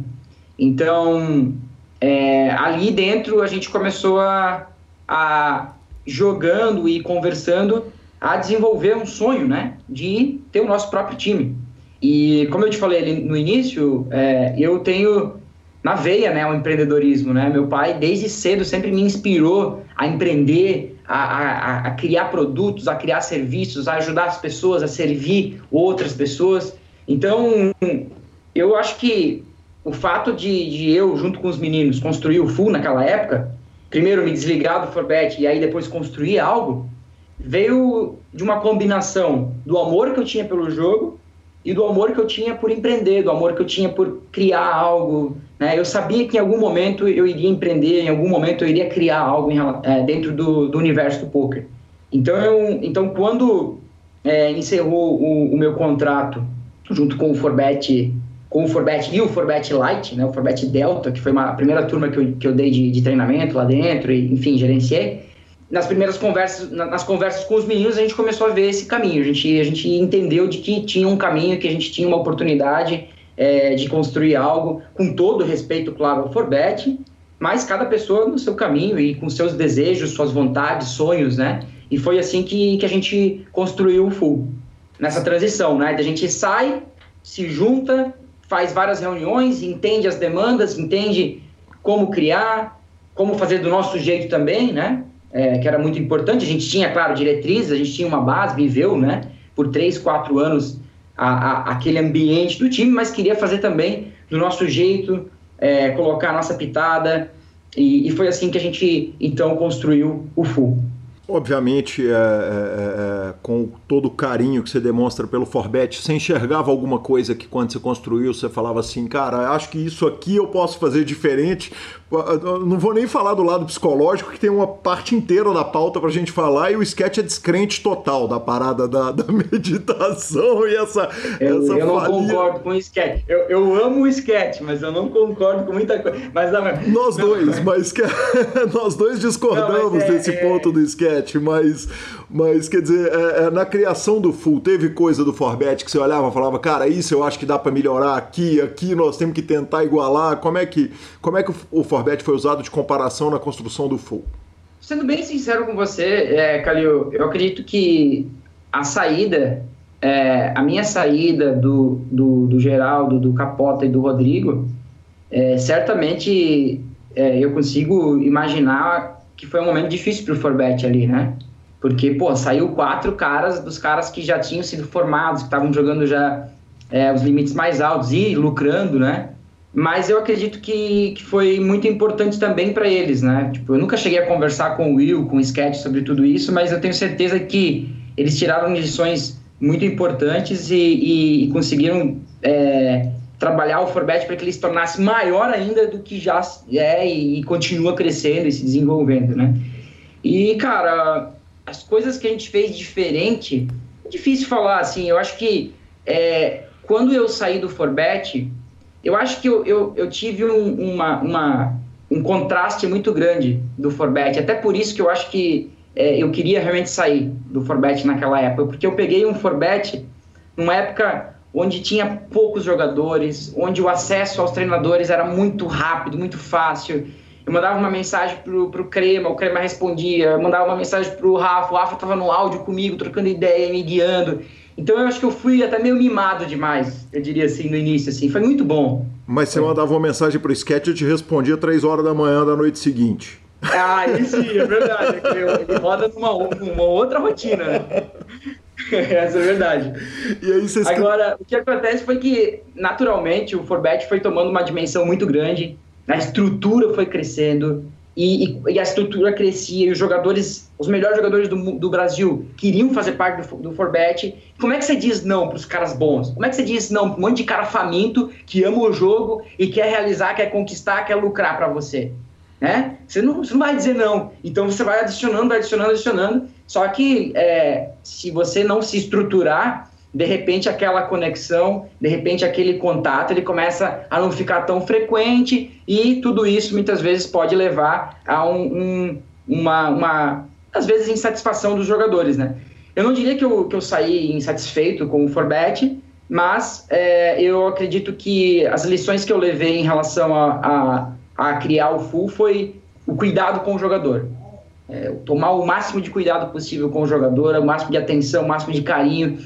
Então, é, ali dentro a gente começou a, a jogando e conversando a desenvolver um sonho, né? De ter o nosso próprio time. E como eu te falei no início, é, eu tenho na veia né, o empreendedorismo. Né? Meu pai, desde cedo, sempre me inspirou a empreender, a, a, a, criar produtos, a criar serviços, a ajudar as pessoas, a servir outras pessoas. Então, eu acho que o fato de, de eu, junto com os meninos, construir o Full naquela época, primeiro me desligar do Forbet e aí depois construir algo, veio de uma combinação do amor que eu tinha pelo jogo e do amor que eu tinha por empreender, do amor que eu tinha por criar algo. Né? Eu sabia que em algum momento eu iria empreender, em algum momento eu iria criar algo em, é, dentro do, do, universo do poker. Então, eu, então quando é, encerrou o, o, meu contrato junto com o Forbet, com o Forbet e o Forbet Light, né, o Forbet Delta, que foi uma, a primeira turma que eu, que eu dei de, de treinamento lá dentro, e, enfim, gerenciei, nas primeiras conversas, nas conversas com os meninos, a gente começou a ver esse caminho. A gente, a gente entendeu de que tinha um caminho, que a gente tinha uma oportunidade é, de construir algo, com todo respeito, claro, ao Forbet, mas cada pessoa no seu caminho e com seus desejos, suas vontades, sonhos, né? E foi assim que, que a gente construiu o Full, nessa transição, né? A gente sai, se junta, faz várias reuniões, entende as demandas, entende como criar, como fazer do nosso jeito também, né? É, que era muito importante. A gente tinha, claro, diretrizes, a gente tinha uma base, viveu, né? Por três, quatro anos a, a, aquele ambiente do time, mas queria fazer também do nosso jeito, é, colocar a nossa pitada. E, e foi assim que a gente então construiu o Full. Obviamente, é, é, é, com todo o carinho que você demonstra pelo Forbet, você enxergava alguma coisa que quando você construiu, você falava assim, cara, acho que isso aqui eu posso fazer diferente, não vou nem falar do lado psicológico, que tem uma parte inteira da pauta pra gente falar, e o sketch é descrente total da parada da, da meditação e essa. Eu, essa eu não concordo com o sketch. Eu, eu amo o sketch, mas eu não concordo com muita coisa. Mas, não, nós não, dois, mas nós dois discordamos não, é, desse é, ponto do sketch, mas, mas quer dizer, é, é, na criação do full, teve coisa do Forbet que você olhava e falava, cara, isso eu acho que dá para melhorar aqui, aqui nós temos que tentar igualar. Como é que, como é que o Forbet Forbet foi usado de comparação na construção do full? Sendo bem sincero com você, é, Calil, eu acredito que a saída, é, a minha saída do, do, do, Geraldo, do Capota e do Rodrigo, é, certamente é, eu consigo imaginar que foi um momento difícil para o Forbet ali, né? Porque, pô, saiu quatro caras dos caras que já tinham sido formados, que estavam jogando já é, os limites mais altos e lucrando, né? Mas eu acredito que, que foi muito importante também para eles, né? Tipo, eu nunca cheguei a conversar com o Will, com o Sketch sobre tudo isso, mas eu tenho certeza que eles tiraram lições muito importantes e, e, e conseguiram é, trabalhar o Forbet para que ele se tornasse maior ainda do que já é e, e continua crescendo e se desenvolvendo, né? E, cara, as coisas que a gente fez diferente, é difícil falar, assim, eu acho que é, quando eu saí do Forbet, eu acho que eu, eu, eu tive um, uma, uma, um contraste muito grande do Forbet. Até por isso que eu acho que é, eu queria realmente sair do Forbet naquela época. Porque eu peguei um Forbet numa época onde tinha poucos jogadores, onde o acesso aos treinadores era muito rápido, muito fácil. Eu mandava uma mensagem pro, pro Crema, o Crema respondia. Eu mandava uma mensagem pro Rafa, o Rafa estava no áudio comigo, trocando ideia, me guiando. Então eu acho que eu fui até meio mimado demais, eu diria assim, no início, assim. Foi muito bom. Mas você mandava uma mensagem pro sketch e te respondia três horas da manhã da noite seguinte. Ah, isso é verdade. Ele roda numa, numa outra rotina, né? Essa é verdade. E aí vocês... Agora, o que acontece foi que, naturalmente, o Forbet foi tomando uma dimensão muito grande, a estrutura foi crescendo, e, e, a estrutura crescia, e os jogadores, os melhores jogadores do, do Brasil queriam fazer parte do, do Forbet. Como é que você diz não para os caras bons? Como é que você diz não para um monte de cara faminto que ama o jogo e quer realizar, quer conquistar, quer lucrar para você? Né? Você, não, você não vai dizer não. Então você vai adicionando, adicionando, adicionando. Só que é, se você não se estruturar, de repente aquela conexão, de repente aquele contato, ele começa a não ficar tão frequente e tudo isso muitas vezes pode levar a um, um, uma, uma, às vezes, insatisfação dos jogadores, né? Eu não diria que eu, que eu saí insatisfeito com o Forbet, mas é, eu acredito que as lições que eu levei em relação a, a, a criar o Full foi o cuidado com o jogador. É, tomar o máximo de cuidado possível com o jogador, o máximo de atenção, o máximo de carinho,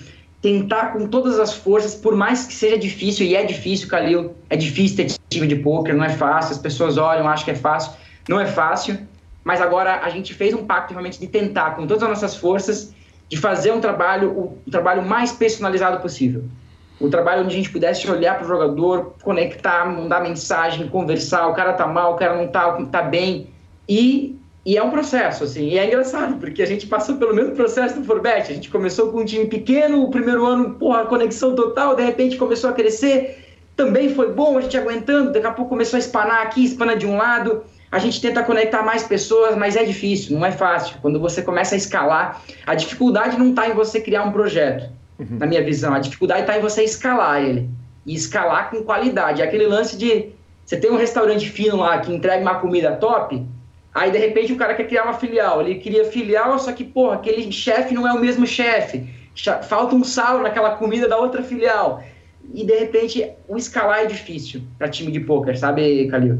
tentar com todas as forças, por mais que seja difícil, e é difícil, Calil, é difícil ter time de poker, não é fácil, as pessoas olham, acham que é fácil, não é fácil, mas agora a gente fez um pacto realmente de tentar, com todas as nossas forças, de fazer um trabalho, o, o trabalho mais personalizado possível. O trabalho onde a gente pudesse olhar para o jogador, conectar, mandar mensagem, conversar, o cara tá mal, o cara não tá, tá bem, e e é um processo, assim, e é engraçado, porque a gente passou pelo mesmo processo do Forbet. A gente começou com um time pequeno, o primeiro ano, porra, conexão total, de repente começou a crescer, também foi bom a gente aguentando, daqui a pouco começou a espanar aqui, espana de um lado. A gente tenta conectar mais pessoas, mas é difícil, não é fácil. Quando você começa a escalar, a dificuldade não está em você criar um projeto, uhum. na minha visão. A dificuldade está em você escalar ele. E escalar com qualidade. É aquele lance de. Você tem um restaurante fino lá que entrega uma comida top, Aí, de repente, o cara quer criar uma filial. Ele queria filial, só que, porra, aquele chefe não é o mesmo chefe. Falta um sal naquela comida da outra filial. E, de repente, o escalar é difícil para time de pôquer, sabe, Calil?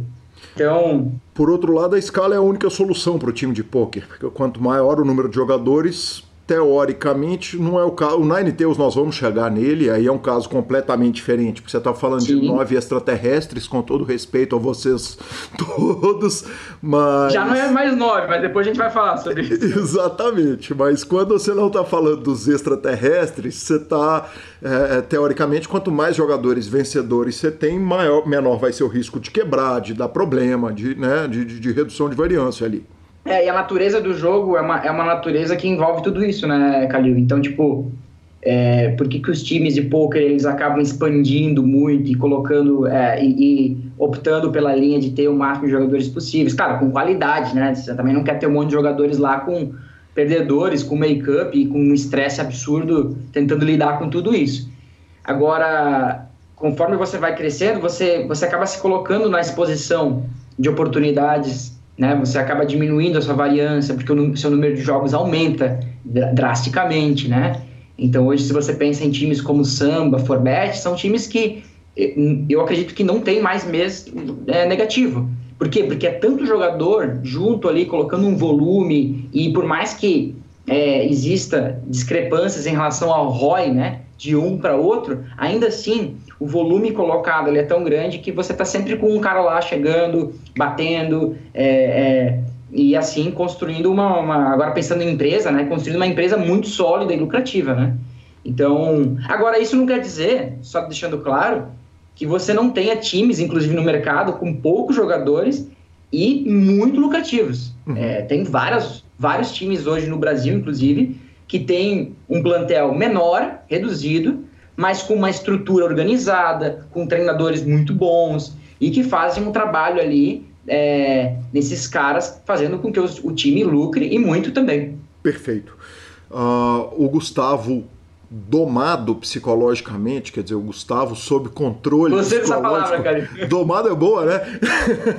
Então... Por outro lado, a escala é a única solução para o time de pôquer. Porque quanto maior o número de jogadores, teoricamente, não é o caso. O Nine Tails nós vamos chegar nele, aí é um caso completamente diferente, porque você está falando Sim. de nove extraterrestres, com todo respeito a vocês todos, mas. Já não é mais nove, mas depois a gente vai falar sobre isso. Exatamente, mas quando você não está falando dos extraterrestres, você está. É, é, teoricamente, quanto mais jogadores vencedores você tem, maior, menor vai ser o risco de quebrar, de dar problema, de, né, de, de, de redução de variância ali. É, e a natureza do jogo é uma, é uma natureza que envolve tudo isso, né, Calil? Então, tipo, é, por que, que os times de poker eles acabam expandindo muito e colocando é, e, e, optando pela linha de ter o máximo de jogadores possíveis? Claro, com qualidade, né? Você também não quer ter um monte de jogadores lá com perdedores, com make-up e com um estresse absurdo tentando lidar com tudo isso. Agora, conforme você vai crescendo, você, você acaba se colocando na exposição de oportunidades né? Você acaba diminuindo a sua variância, porque o seu número de jogos aumenta drasticamente, né? Então hoje, se você pensa em times como Samba, Forbet, são times que eu acredito que não tem mais mês é, negativo. Por quê? Porque é tanto jogador junto ali, colocando um volume, e por mais que é, exista discrepâncias em relação ao ROI, né? De um para outro, ainda assim o volume colocado ali é tão grande que você está sempre com um cara lá chegando, batendo, é, é, e assim construindo uma, uma, Agora pensando em empresa, né? Construindo uma empresa muito sólida e lucrativa, né? Então, agora isso não quer dizer, só deixando claro, que você não tenha times, inclusive no mercado, com poucos jogadores e muito lucrativos. Uhum. É, tem várias, vários times hoje no Brasil, inclusive, que tem um plantel menor, reduzido, mas com uma estrutura organizada, com treinadores muito bons e que fazem um trabalho ali é, nesses caras, fazendo com que o, o, time lucre e muito também. Perfeito. Uh, o Gustavo domado psicologicamente, quer dizer, o Gustavo sob controle Você essa palavra, cara. Domado é boa, né?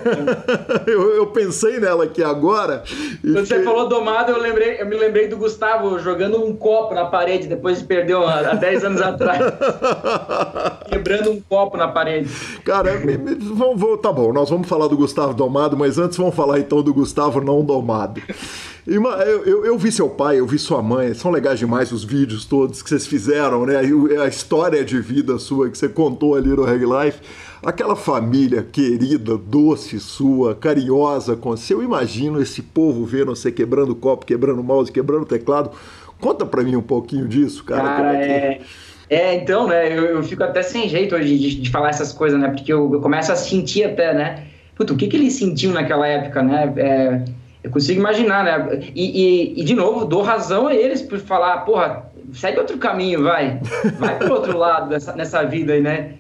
eu, eu, pensei nela aqui agora. Quando você falou domado, eu, lembrei, eu me lembrei do Gustavo jogando um copo na parede depois de perder há 10 anos atrás. Quebrando um copo na parede. Cara, me, me, vamos, tá bom, nós vamos falar do Gustavo domado, mas antes vamos falar então do Gustavo não domado. Eu, eu, eu, vi seu pai, eu vi sua mãe, são legais demais os vídeos todos que vocês fizeram, né? A história de vida sua que você contou ali no Reg Life. Aquela família querida, doce sua, carinhosa com você. Eu imagino esse povo vendo você quebrando copo, quebrando mouse, quebrando teclado. Conta pra mim um pouquinho disso, cara. Cara, é... é... então, né? Eu, eu, fico até sem jeito hoje de, de falar essas coisas, né? Porque eu, eu, começo a sentir até, né? Puta, o que, que eles sentiam naquela época, né? É eu consigo imaginar, né? E, e, e, de novo, dou razão a eles por falar, porra, segue outro caminho, vai. Vai pro outro lado dessa, nessa vida aí, né?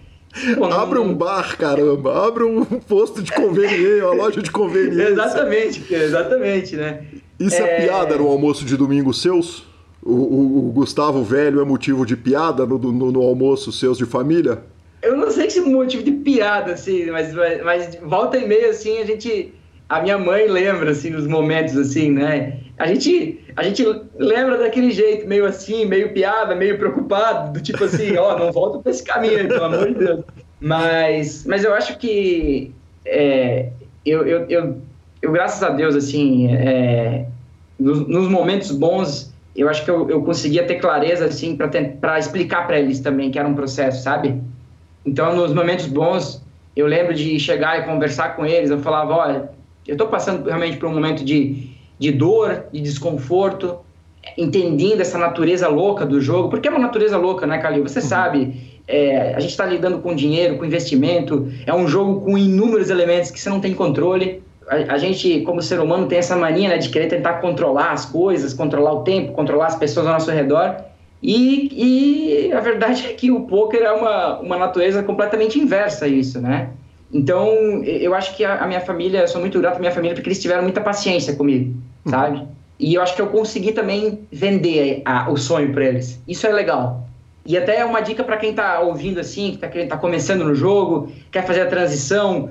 Pô, não... Abre um bar, caramba. Abre um posto de conveniência, uma loja de conveniência. exatamente, exatamente, né? Isso é... é piada no almoço de domingo seus? O, o, o, Gustavo Velho é motivo de piada no, no, no almoço seus de família? Eu não sei se é motivo de piada, assim, mas, mas, mas volta e meia, assim, a gente a minha mãe lembra, assim, nos momentos, assim, né? A gente, a gente lembra daquele jeito, meio assim, meio piada, meio preocupado, do tipo assim, ó, oh, não volta para esse caminho aí, pelo amor de Deus. Mas, mas eu acho que é, eu, eu, eu, eu, graças a Deus, assim, é, nos, nos, momentos bons, eu acho que eu, eu conseguia ter clareza, assim, para explicar para eles também que era um processo, sabe? Então, nos momentos bons, eu lembro de chegar e conversar com eles, eu falava, olha, eu estou passando realmente por um momento de, de dor, de desconforto, entendendo essa natureza louca do jogo, porque é uma natureza louca, né, Calil? Você uhum. sabe, é, a gente está lidando com dinheiro, com investimento, é um jogo com inúmeros elementos que você não tem controle. A, a gente, como ser humano, tem essa mania né, de querer tentar controlar as coisas, controlar o tempo, controlar as pessoas ao nosso redor. E, e a verdade é que o poker é uma, uma natureza completamente inversa a isso, né? Então, eu acho que a, a minha família, eu sou muito grato à minha família porque eles tiveram muita paciência comigo, uhum. sabe? E eu acho que eu consegui também vender a, o sonho para eles. Isso é legal. E até é uma dica para quem está ouvindo assim, que está tá começando no jogo, quer fazer a transição,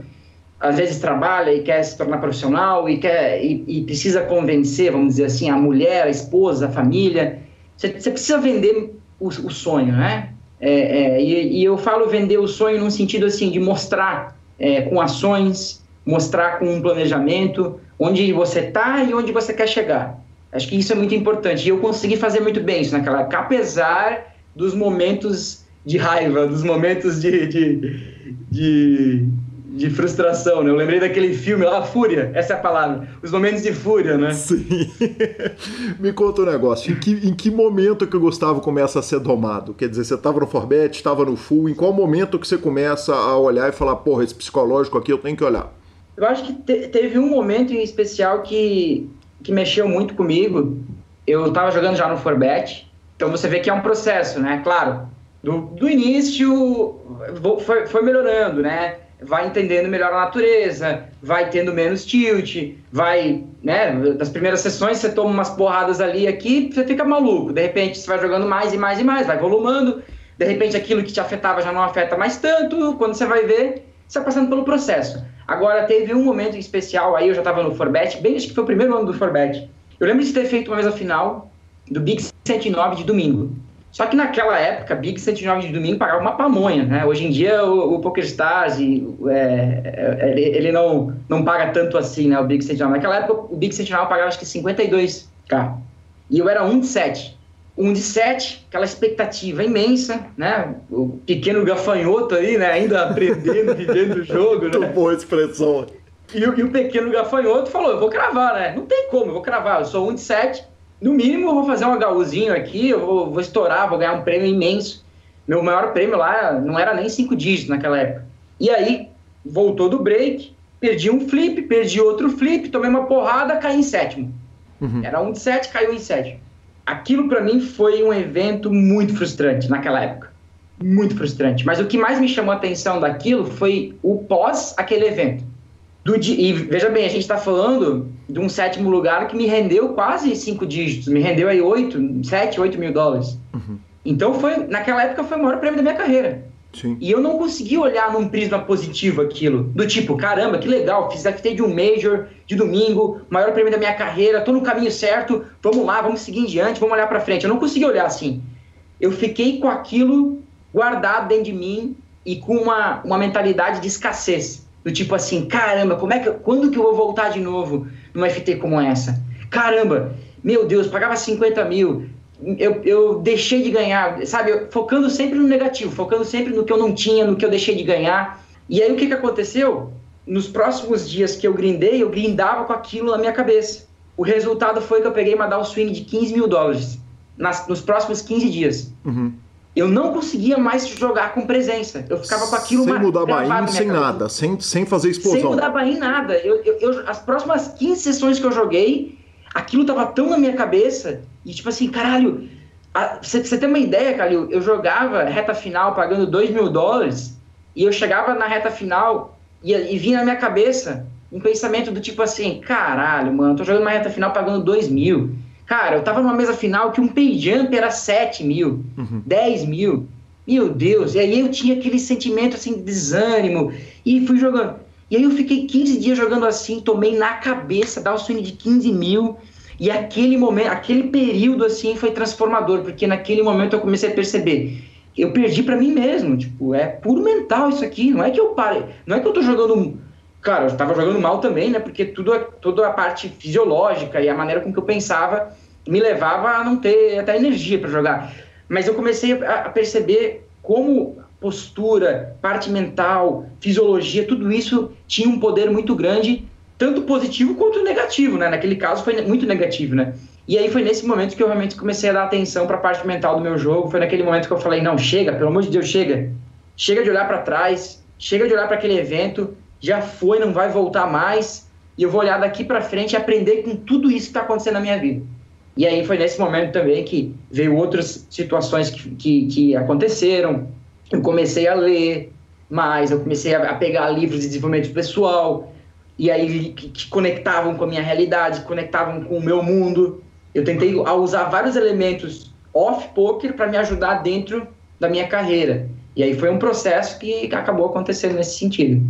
às vezes trabalha e quer se tornar profissional e quer e, e precisa convencer, vamos dizer assim, a mulher, a esposa, a família. Você, você precisa vender o, o sonho, né? É, é, e, e eu falo vender o sonho num sentido assim de mostrar é, com ações, mostrar com um planejamento onde você está e onde você quer chegar. Acho que isso é muito importante. E eu consegui fazer muito bem isso naquela época, apesar dos momentos de raiva, dos momentos de, de, de, de frustração, né? Eu lembrei daquele filme lá, Fúria, essa é a palavra. Os momentos de fúria, né? Sim. Me conta um negócio. Em que, em que momento que o Gustavo começa a ser domado? Quer dizer, você estava no Forbet, estava no Full, em qual momento que você começa a olhar e falar, porra, esse psicológico aqui eu tenho que olhar? Eu acho que te, teve um momento em especial que, que mexeu muito comigo. Eu estava jogando já no Forbet, então você vê que é um processo, né? Claro, do, do início foi, foi melhorando, né? Vai entendendo melhor a natureza, vai tendo menos tilt, vai, né, das primeiras sessões você toma umas porradas ali aqui, você fica maluco, de repente você vai jogando mais e mais e mais, vai volumando, de repente aquilo que te afetava já não afeta mais tanto, quando você vai ver, você vai passando pelo processo. Agora, teve um momento especial, aí eu já estava no Forbet, bem acho que foi o primeiro ano do Forbet, eu lembro de ter feito uma vez a final do Big 109 de domingo, só que naquela época, Big 109 de domingo pagava uma pamonha, né? Hoje em dia o, o PokerStars, é, é, ele, ele, não, não paga tanto assim, né? O Big 109. Naquela época o Big 109 pagava acho que 52k. E eu era um de 7. Um de 7, aquela expectativa imensa, né? O pequeno gafanhoto aí, né? Ainda aprendendo, vivendo o jogo, né? Muito boa expressão. E, e o pequeno gafanhoto falou, eu vou cravar, né? Não tem como, eu vou cravar. Eu sou um de 7 no mínimo, eu vou fazer um HUzinho aqui, eu vou, vou estourar, vou ganhar um prêmio imenso. Meu maior prêmio lá não era nem cinco dígitos naquela época. E aí, voltou do break, perdi um flip, perdi outro flip, tomei uma porrada, caí em sétimo. Uhum. Era um de sete, caiu em sétimo. Aquilo para mim foi um evento muito frustrante naquela época. Muito frustrante. Mas o que mais me chamou a atenção daquilo foi o pós aquele evento. Do, e veja bem, a gente está falando de um sétimo lugar que me rendeu quase cinco dígitos, me rendeu aí oito, sete, oito mil dólares. Uhum. Então foi, naquela época foi o maior prêmio da minha carreira. Sim. E eu não consegui olhar num prisma positivo aquilo. Do tipo, caramba, que legal, fiz FT de um Major de domingo, maior prêmio da minha carreira, tô no caminho certo, vamos lá, vamos seguir em diante, vamos olhar para frente. Eu não consegui olhar assim. Eu fiquei com aquilo guardado dentro de mim e com uma, uma mentalidade de escassez. Do tipo assim, caramba, como é que, quando que eu vou voltar de novo numa FT como essa? Caramba, meu Deus, pagava 50 mil, eu, eu deixei de ganhar, sabe? focando sempre no negativo, focando sempre no que eu não tinha, no que eu deixei de ganhar. E aí o que, que aconteceu? Nos próximos dias que eu grindei, eu grindava com aquilo na minha cabeça. O resultado foi que eu peguei uma down swing de 15 mil dólares nas, nos próximos 15 dias. Uhum eu não conseguia mais jogar com presença. Eu ficava com aquilo Sem mudar bain, sem nada, sem, sem fazer explosão. Sem mudar bain, nada. Eu, eu, eu, as próximas 15 sessões que eu joguei, aquilo tava tão na minha cabeça, e tipo assim, caralho, você tem uma ideia, Calil? Eu jogava reta final pagando 2 mil dólares, e eu chegava na reta final e, e vinha na minha cabeça um pensamento do tipo assim, caralho, mano, tô jogando uma reta final pagando 2 mil. Cara, eu tava numa mesa final que um pay jump era 7 mil, uhum. 10 mil. Meu Deus, e aí eu tinha aquele sentimento assim de desânimo e fui jogando. E aí eu fiquei 15 dias jogando assim, tomei na cabeça, dar o swing de 15 mil. E aquele momento, aquele período assim foi transformador, porque naquele momento eu comecei a perceber, eu perdi para mim mesmo, tipo, é puro mental isso aqui, não é que eu pare, não é que eu tô jogando Claro, eu estava jogando mal também, né? Porque tudo, toda a parte fisiológica e a maneira com que eu pensava me levava a não ter até energia para jogar. Mas eu comecei a, perceber como postura, parte mental, fisiologia, tudo isso tinha um poder muito grande, tanto positivo quanto negativo, né? Naquele caso foi muito negativo, né? E aí foi nesse momento que eu realmente comecei a dar atenção para a parte mental do meu jogo. Foi naquele momento que eu falei: não, chega, pelo amor de Deus, chega. Chega de olhar para trás, chega de olhar para aquele evento, já foi, não vai voltar mais, e eu vou olhar daqui para frente e aprender com tudo isso que está acontecendo na minha vida. E aí foi nesse momento também que veio outras situações que, que, que aconteceram. Eu comecei a ler mais, eu comecei a, pegar livros de desenvolvimento pessoal, e aí que, que, conectavam com a minha realidade, conectavam com o meu mundo. Eu tentei usar vários elementos off-poker para me ajudar dentro da minha carreira. E aí foi um processo que acabou acontecendo nesse sentido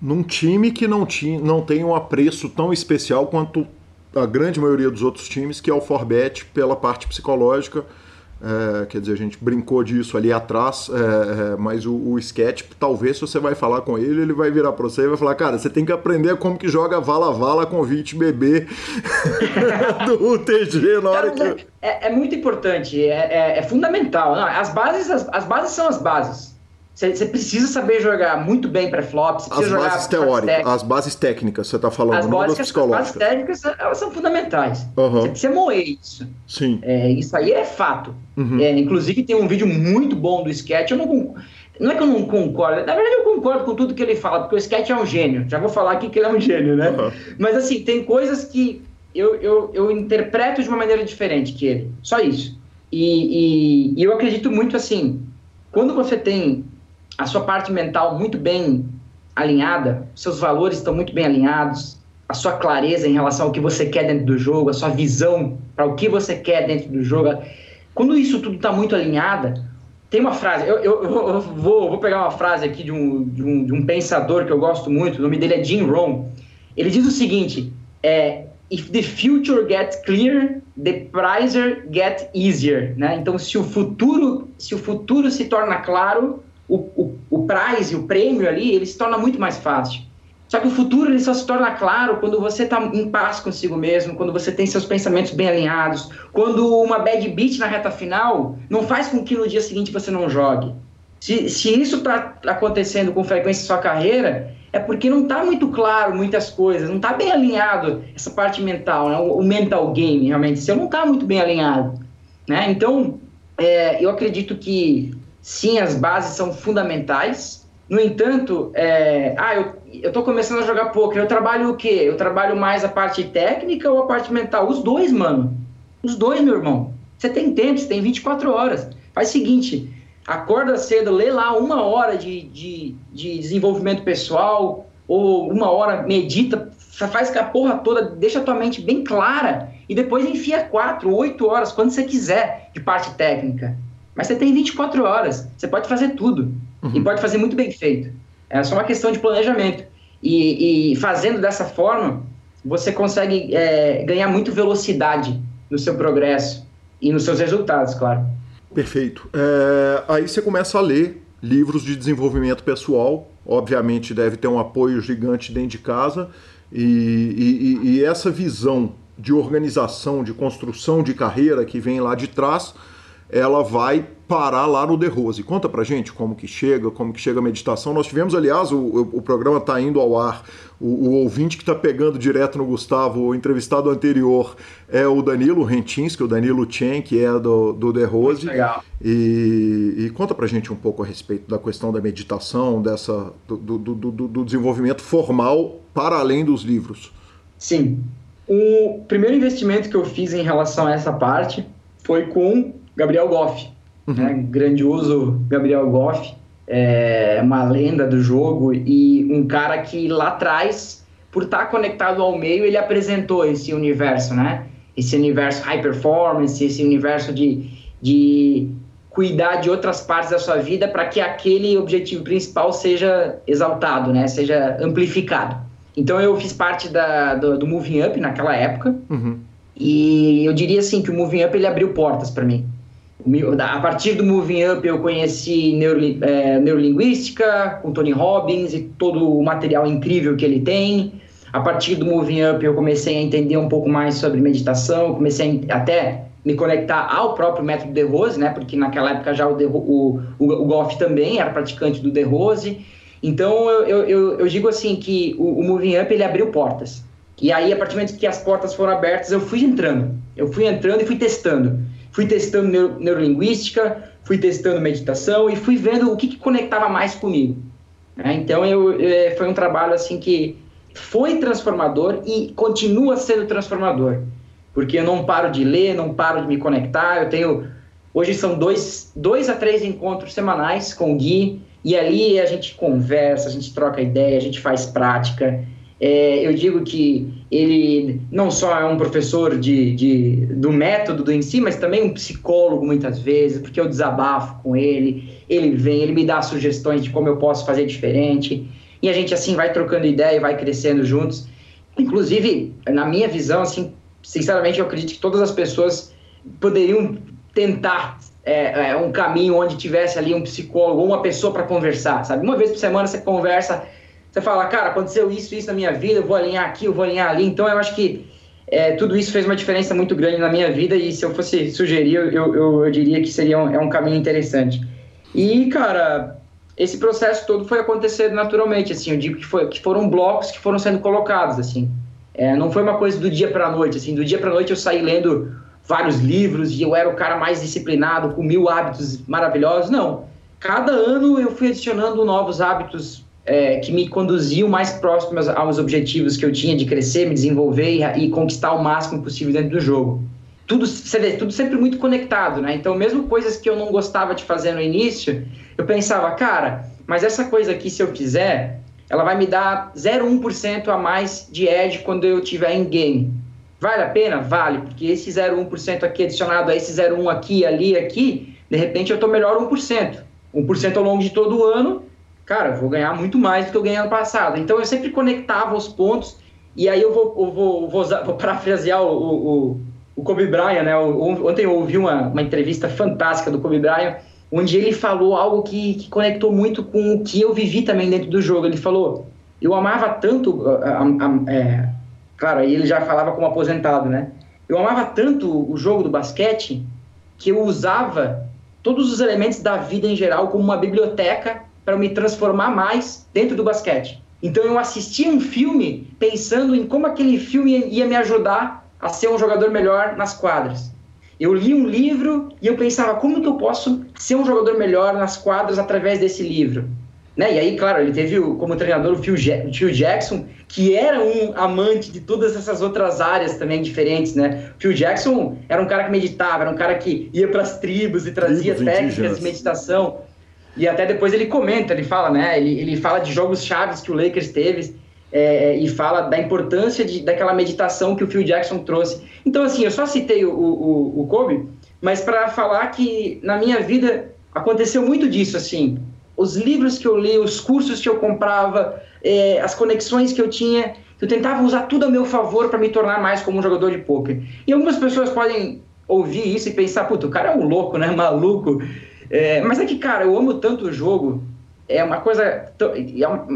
num time que não, tinha, não tem um apreço tão especial quanto a grande maioria dos outros times, que é o Forbet pela parte psicológica. É, quer dizer, a gente brincou disso ali atrás, é, é, mas o, o sketch, talvez se você vai falar com ele, ele vai virar para você e vai falar, cara, você tem que aprender como que joga vala vala convite bebê do UTG na hora que... É, é muito importante, é, é, é fundamental. Não, as bases, as, as bases são as bases. Você precisa saber jogar muito bem pré-flop. As bases teóricas, as bases técnicas, você está falando, as não das psicológicas. As bases técnicas, elas são fundamentais. Você precisa moer isso. Sim. É, isso aí é fato. Uhum. É, inclusive, tem um vídeo muito bom do Sketch. Eu não, não é que eu não concordo. Na verdade, eu concordo com tudo que ele fala, porque o Sketch é um gênio. Já vou falar aqui que ele é um gênio, né? Uhum. Mas, assim, tem coisas que eu, eu, eu interpreto de uma maneira diferente que ele. Só isso. E, e, e eu acredito muito, assim, quando você tem a sua parte mental muito bem alinhada, seus valores estão muito bem alinhados, a sua clareza em relação ao que você quer dentro do jogo, a sua visão para o que você quer dentro do jogo. Quando isso tudo está muito alinhada, tem uma frase, eu, eu, eu vou, vou, pegar uma frase aqui de um, de, um, de um pensador que eu gosto muito, o nome dele é Jim Rohn. Ele diz o seguinte: é, If the future gets clear, the prizer get easier. Né? Então, se o futuro, se o futuro se torna claro, o, o, o prize, o prêmio ali, ele se torna muito mais fácil. Só que o futuro ele só se torna claro quando você está em paz consigo mesmo, quando você tem seus pensamentos bem alinhados, quando uma bad beat na reta final não faz com que no dia seguinte você não jogue. Se, se isso está acontecendo com frequência em sua carreira, é porque não está muito claro muitas coisas, não está bem alinhado essa parte mental, né? o, mental game, realmente. Eu não está muito bem alinhado. Né? Então, é, eu acredito que sim, as bases são fundamentais. No entanto, é, ah, eu estou começando a jogar poker, eu trabalho o quê? Eu trabalho mais a parte técnica ou a parte mental? Os dois, mano. Os dois, meu irmão. Você tem tempo, você tem 24 horas. Faz o seguinte, acorda cedo, lê lá uma hora de, de, de desenvolvimento pessoal, ou uma hora medita, faz a porra toda, deixa a tua mente bem clara, e depois enfia quatro, oito horas, quando você quiser, de parte técnica. Mas você tem 24 horas, você pode fazer tudo. Uhum. E pode fazer muito bem feito. É só uma questão de planejamento. E, e fazendo dessa forma, você consegue é, ganhar muito velocidade no seu progresso e nos seus resultados, claro. Perfeito. É, aí você começa a ler livros de desenvolvimento pessoal. Obviamente deve ter um apoio gigante dentro de casa. E, e, e essa visão de organização, de construção de carreira que vem lá de trás, ela vai parar lá no The Rose. Conta pra gente como que chega, como que chega a meditação. Nós tivemos, aliás, o, o programa está indo ao ar. O, o ouvinte que está pegando direto no Gustavo, o entrevistado anterior é o Danilo Rentinski, o Danilo Chen, que é do, do The Rose. Legal. E, e, conta pra gente um pouco a respeito da questão da meditação, dessa, do, do, do, do desenvolvimento formal para além dos livros. Sim. O primeiro investimento que eu fiz em relação a essa parte foi com Gabriel Goff. Uhum. Né? Grandioso Gabriel Goff, é uma lenda do jogo e um cara que lá atrás, por estar conectado ao meio, ele apresentou esse universo, né? Esse universo high performance, esse universo de, de cuidar de outras partes da sua vida para que aquele objetivo principal seja exaltado, né? Seja amplificado. Então eu fiz parte da, do, do Moving Up naquela época uhum. e eu diria assim que o Moving Up ele abriu portas para mim. A partir do Moving Up eu conheci neuro, é, neurolinguística com Tony Robbins e todo o material incrível que ele tem. A partir do Moving Up eu comecei a entender um pouco mais sobre meditação, comecei a, até me conectar ao próprio método De Rose, né? Porque naquela época já o, De, o, o, o Goff também era praticante do De Rose. Então eu, eu, eu, digo assim que o, o Moving Up ele abriu portas. E aí a partir do momento que as portas foram abertas eu fui entrando, eu fui entrando e fui testando. Fui testando neuro, neurolinguística, fui testando meditação e fui vendo o que, que conectava mais comigo. Né? Então, eu, eu, é, foi um trabalho assim que foi transformador e continua sendo transformador. Porque eu não paro de ler, não paro de me conectar. Eu tenho. Hoje são dois, dois a três encontros semanais com o Gui, e ali a gente conversa, a gente troca ideia, a gente faz prática. É, eu digo que ele não só é um professor de, de, do método do em si, mas também um psicólogo muitas vezes, porque eu desabafo com ele, ele vem, ele me dá sugestões de como eu posso fazer diferente, e a gente assim vai trocando ideia e vai crescendo juntos. Inclusive, na minha visão, assim, sinceramente, eu acredito que todas as pessoas poderiam tentar é, é, um caminho onde tivesse ali um psicólogo ou uma pessoa para conversar, sabe? Uma vez por semana você conversa, você fala, cara, aconteceu isso, isso na minha vida, eu vou alinhar aqui, eu vou alinhar ali. Então eu acho que é, tudo isso fez uma diferença muito grande na minha vida e se eu fosse sugerir, eu, eu, eu diria que seria um, é um caminho interessante. E, cara, esse processo todo foi acontecendo naturalmente, assim, eu digo que, foi, que foram blocos que foram sendo colocados, assim. É, não foi uma coisa do dia para noite, assim, do dia para noite eu saí lendo vários livros e eu era o cara mais disciplinado, com mil hábitos maravilhosos, não. Cada ano eu fui adicionando novos hábitos é, que me conduziam mais próximos aos objetivos que eu tinha de crescer, me desenvolver e, e conquistar o máximo possível dentro do jogo. Tudo, vê, tudo sempre muito conectado, né? Então, mesmo coisas que eu não gostava de fazer no início, eu pensava, cara, mas essa coisa aqui, se eu fizer, ela vai me dar 0,1% a mais de edge quando eu tiver em game. Vale a pena? Vale, porque esse 0,1% aqui adicionado a esse 0,1 aqui, ali, aqui, de repente eu estou melhor 1%. 1% ao longo de todo o ano, cara, vou ganhar muito mais do que eu ganhei ano passado. Então eu sempre conectava os pontos e aí eu vou, eu vou, vou, vou parafrasear o, o, o, Kobe Bryant, né? Ontem eu ouvi uma, uma entrevista fantástica do Kobe Bryant, onde ele falou algo que, que conectou muito com o que eu vivi também dentro do jogo. Ele falou: eu amava tanto, a, a, é, claro, aí ele já falava como aposentado, né? Eu amava tanto o jogo do basquete que eu usava todos os elementos da vida em geral como uma biblioteca para me transformar mais dentro do basquete. Então eu assistia um filme pensando em como aquele filme ia me ajudar a ser um jogador melhor nas quadras. Eu li um livro e eu pensava como que eu posso ser um jogador melhor nas quadras através desse livro. Né? E aí, claro, ele teve como treinador o Phil, Jackson, que era um amante de todas essas outras áreas também diferentes, né? Phil Jackson era um cara que meditava, era um cara que ia para as tribos e trazia técnicas indígenas. de meditação. E até depois ele comenta, ele fala, né? Ele, ele fala de jogos chaves que o Lakers teve é, e fala da importância de, daquela meditação que o Phil Jackson trouxe. Então, assim, eu só citei o, o, o Kobe, mas para falar que na minha vida aconteceu muito disso, assim. Os livros que eu li, os cursos que eu comprava, é, as conexões que eu tinha, eu tentava usar tudo a meu favor para me tornar mais como um jogador de poker. E algumas pessoas podem ouvir isso e pensar, puta, o cara é um louco, né? Maluco. É, mas é que, cara, eu amo tanto o jogo. É uma coisa. É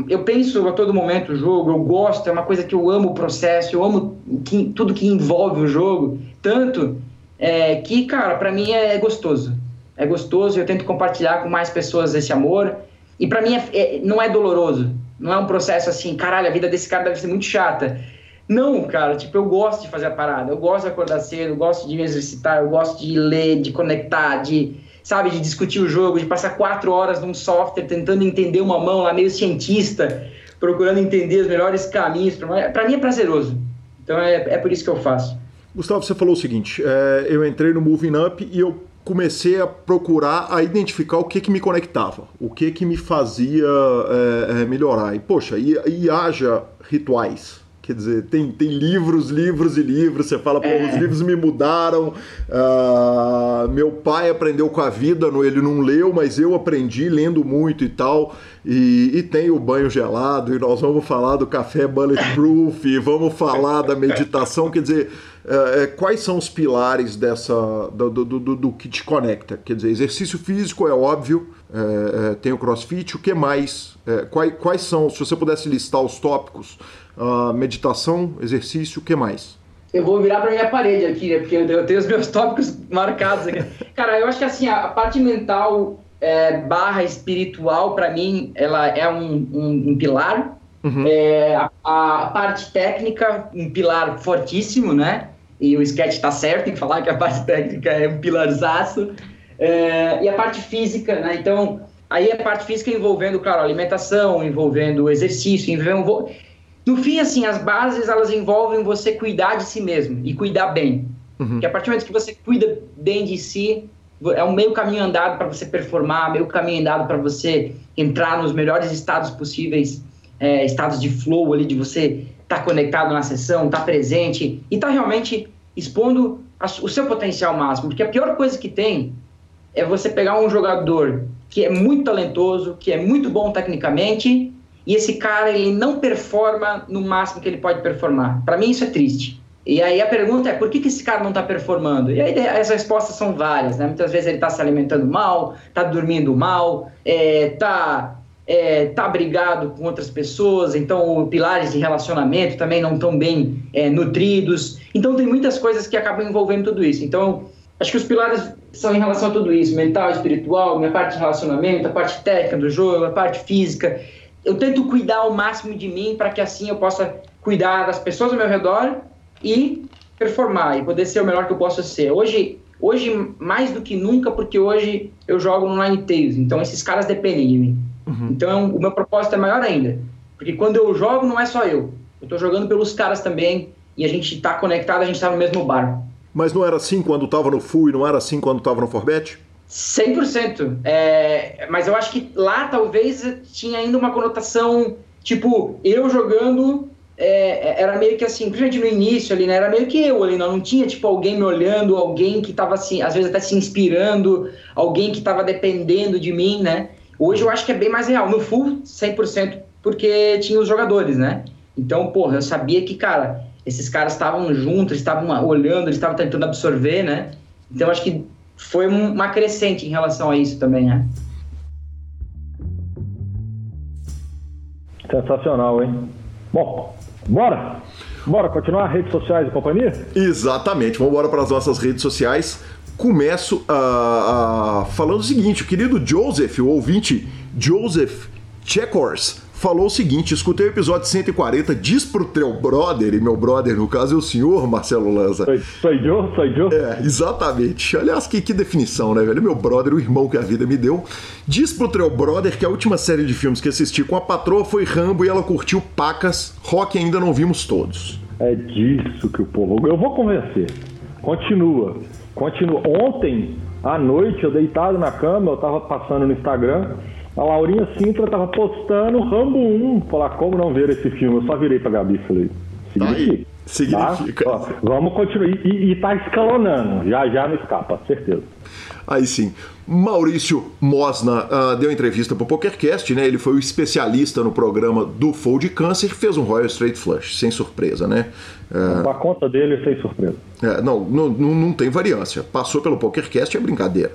eu penso a todo momento o jogo, eu gosto, é uma coisa que eu amo o processo, eu amo que, tudo que envolve o jogo. Tanto é, que, cara, para mim é, gostoso. É gostoso, eu tento compartilhar com mais pessoas esse amor. E para mim é, é, não é doloroso. Não é um processo assim, caralho, a vida desse cara deve ser muito chata. Não, cara, tipo, eu gosto de fazer a parada, eu gosto de acordar cedo, eu gosto de me exercitar, eu gosto de ler, de conectar, de sabe, de discutir o jogo, de passar quatro horas num software tentando entender uma mão lá, meio cientista, procurando entender os melhores caminhos. Para mim é prazeroso. Então é, é por isso que eu faço. Gustavo, você falou o seguinte: é, eu entrei no Moving Up e eu comecei a procurar, a identificar o que que me conectava, o que que me fazia é, é melhorar. E, poxa, e, e haja rituais, Quer dizer, tem, tem livros, livros e livros. Você fala, pô, é. os livros me mudaram. Uh, meu pai aprendeu com a vida, ele não leu, mas eu aprendi lendo muito e tal. E, e tem o banho gelado, e nós vamos falar do café bulletproof, e vamos falar da meditação. Quer dizer, uh, quais são os pilares dessa do, do, do, do, que te conecta? Quer dizer, exercício físico é óbvio, uh, tem o crossfit, o que mais? Quais, quais são, se você pudesse listar os tópicos uh, meditação, exercício, o que mais? Eu vou virar para minha parede aqui, né? Porque eu tenho os meus tópicos marcados aqui. Cara, eu acho que assim, a parte mental é, barra espiritual, para mim, ela é um, um, um pilar. Uhum. É, a, a, parte técnica, um pilar fortíssimo, né? E o sketch tá certo em falar que a parte técnica é um pilarzaço. É, e a parte física, né? Então, aí a parte física envolvendo, claro, alimentação, envolvendo exercício, envolvendo no fim, assim, as bases elas envolvem você cuidar de si mesmo e cuidar bem. Uhum. Que a partir do momento que você cuida bem de si, é um meio caminho andado para você performar, meio caminho andado para você entrar nos melhores estados possíveis, é, estados de flow ali, de você estar tá conectado na sessão, estar tá presente e estar tá realmente expondo a, o seu potencial máximo. Porque a pior coisa que tem é você pegar um jogador que é muito talentoso, que é muito bom tecnicamente e esse cara ele não performa no máximo que ele pode performar. Para mim isso é triste. E aí a pergunta é, por que, que esse cara não está performando? E aí as respostas são várias, né? Muitas vezes ele está se alimentando mal, está dormindo mal, está é, tá brigado com outras pessoas, então pilares de relacionamento também não estão bem é, nutridos. Então tem muitas coisas que acabam envolvendo tudo isso. Então acho que os pilares são em relação a tudo isso, mental, espiritual, minha parte de relacionamento, a parte técnica do jogo, a parte física. Eu tento cuidar ao máximo de mim para que assim eu possa cuidar das pessoas ao meu redor e performar e poder ser o melhor que eu possa ser. Hoje, hoje mais do que nunca, porque hoje eu jogo no Nine Tails, então esses caras dependem de mim. Uhum. Então o meu propósito é maior ainda, porque quando eu jogo não é só eu, eu estou jogando pelos caras também e a gente está conectado, a gente está no mesmo bar. Mas não era assim quando estava no Full e não era assim quando estava no Forbet? 100%. É, mas eu acho que lá talvez tinha ainda uma conotação, tipo, eu jogando é, era meio que assim, principalmente no início ali, né? Era meio que eu ali, não, não tinha tipo alguém me olhando, alguém que tava assim, às vezes até se inspirando, alguém que tava dependendo de mim, né? Hoje eu acho que é bem mais real. No full, 100%, porque tinha os jogadores, né? Então, porra, eu sabia que, cara, esses caras estavam juntos, estavam olhando, eles estavam tentando absorver, né? Então, acho que foi uma crescente em relação a isso também, né? Sensacional, hein? Bom, bora! Bora continuar redes sociais e companhia? Exatamente, vamos embora para as nossas redes sociais. Começo uh, uh, falando o seguinte: o querido Joseph, o ouvinte Joseph Checkors, falou o seguinte: escutei o episódio 140, diz pro teu brother, e meu brother no caso é o senhor Marcelo Lanza. Sou, sou eu, sou eu. É, exatamente. Aliás, que, que definição, né, velho? Meu brother, o irmão que a vida me deu. Diz pro teu brother que a última série de filmes que assisti com a patroa foi Rambo e ela curtiu Pacas. Rock ainda não vimos todos. É disso que o povo. Eu vou convencer. Continua. Continua. Ontem à noite, eu deitado na cama, eu tava passando no Instagram a Laurinha Sintra tava postando Rambo 1. Falar, como não ver esse filme? Eu só virei pra Gabi e falei, significa. Tá significa. Tá? Ó, vamos continuar. E, e, tá escalonando. Já já não escapa, certeza. Aí sim. Maurício Mosna uh, deu entrevista pro PokerCast, né? Ele foi o especialista no programa do Fold Câncer, fez um Royal Straight Flush, sem surpresa, né? Uh, a conta dele sem surpresa. É, não, não, não tem variância. Passou pelo PokerCast é brincadeira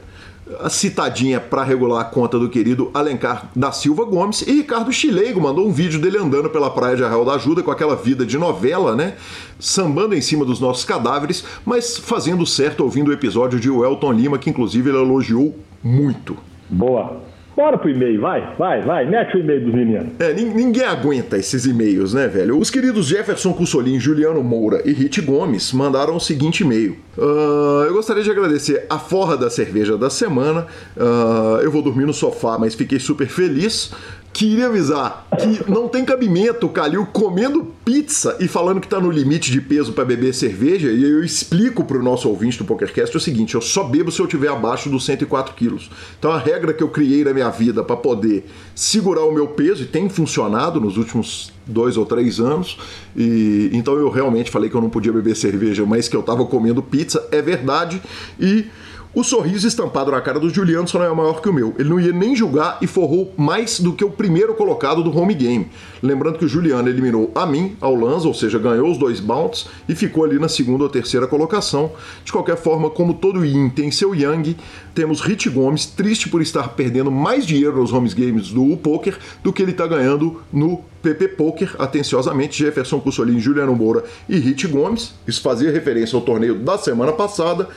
a citadinha para regular a conta do querido Alencar da Silva Gomes e Ricardo Chileigo mandou um vídeo dele andando pela praia de Arraial da Ajuda com aquela vida de novela, né? Sambando em cima dos nossos cadáveres, mas fazendo certo ouvindo o episódio de Welton Lima, que inclusive ele elogiou muito. Boa. Bora pro e-mail, vai, vai, vai, mete o e-mail dos meninos. É, ninguém aguenta esses e-mails, né, velho? Os queridos Jefferson Cussolin, Juliano Moura e Rit Gomes mandaram o seguinte e-mail. Uh, eu gostaria de agradecer a forra da cerveja da semana. Uh, eu vou dormir no sofá, mas fiquei super feliz. Queria avisar que não tem cabimento o Calil comendo pizza e falando que tá no limite de peso para beber cerveja. E eu explico pro nosso ouvinte do PokerCast o seguinte: eu só bebo se eu tiver abaixo dos 104 quilos. Então a regra que eu criei na minha vida para poder segurar o meu peso, e tem funcionado nos últimos dois ou três anos, e então eu realmente falei que eu não podia beber cerveja, mas que eu tava comendo pizza, é verdade. E o sorriso estampado na cara do Juliano só não é maior que o meu. Ele não ia nem julgar e forrou mais do que o primeiro colocado do home game. Lembrando que o Juliano eliminou a mim, ao Lanza, ou seja, ganhou os dois bounts e ficou ali na segunda ou terceira colocação. De qualquer forma, como todo Yin tem seu Yang, temos Rich Gomes triste por estar perdendo mais dinheiro nos home games do Poker do que ele está ganhando no PP Poker, atenciosamente, Jefferson Cussolini, Juliano Moura e Rich Gomes. Isso fazia referência ao torneio da semana passada.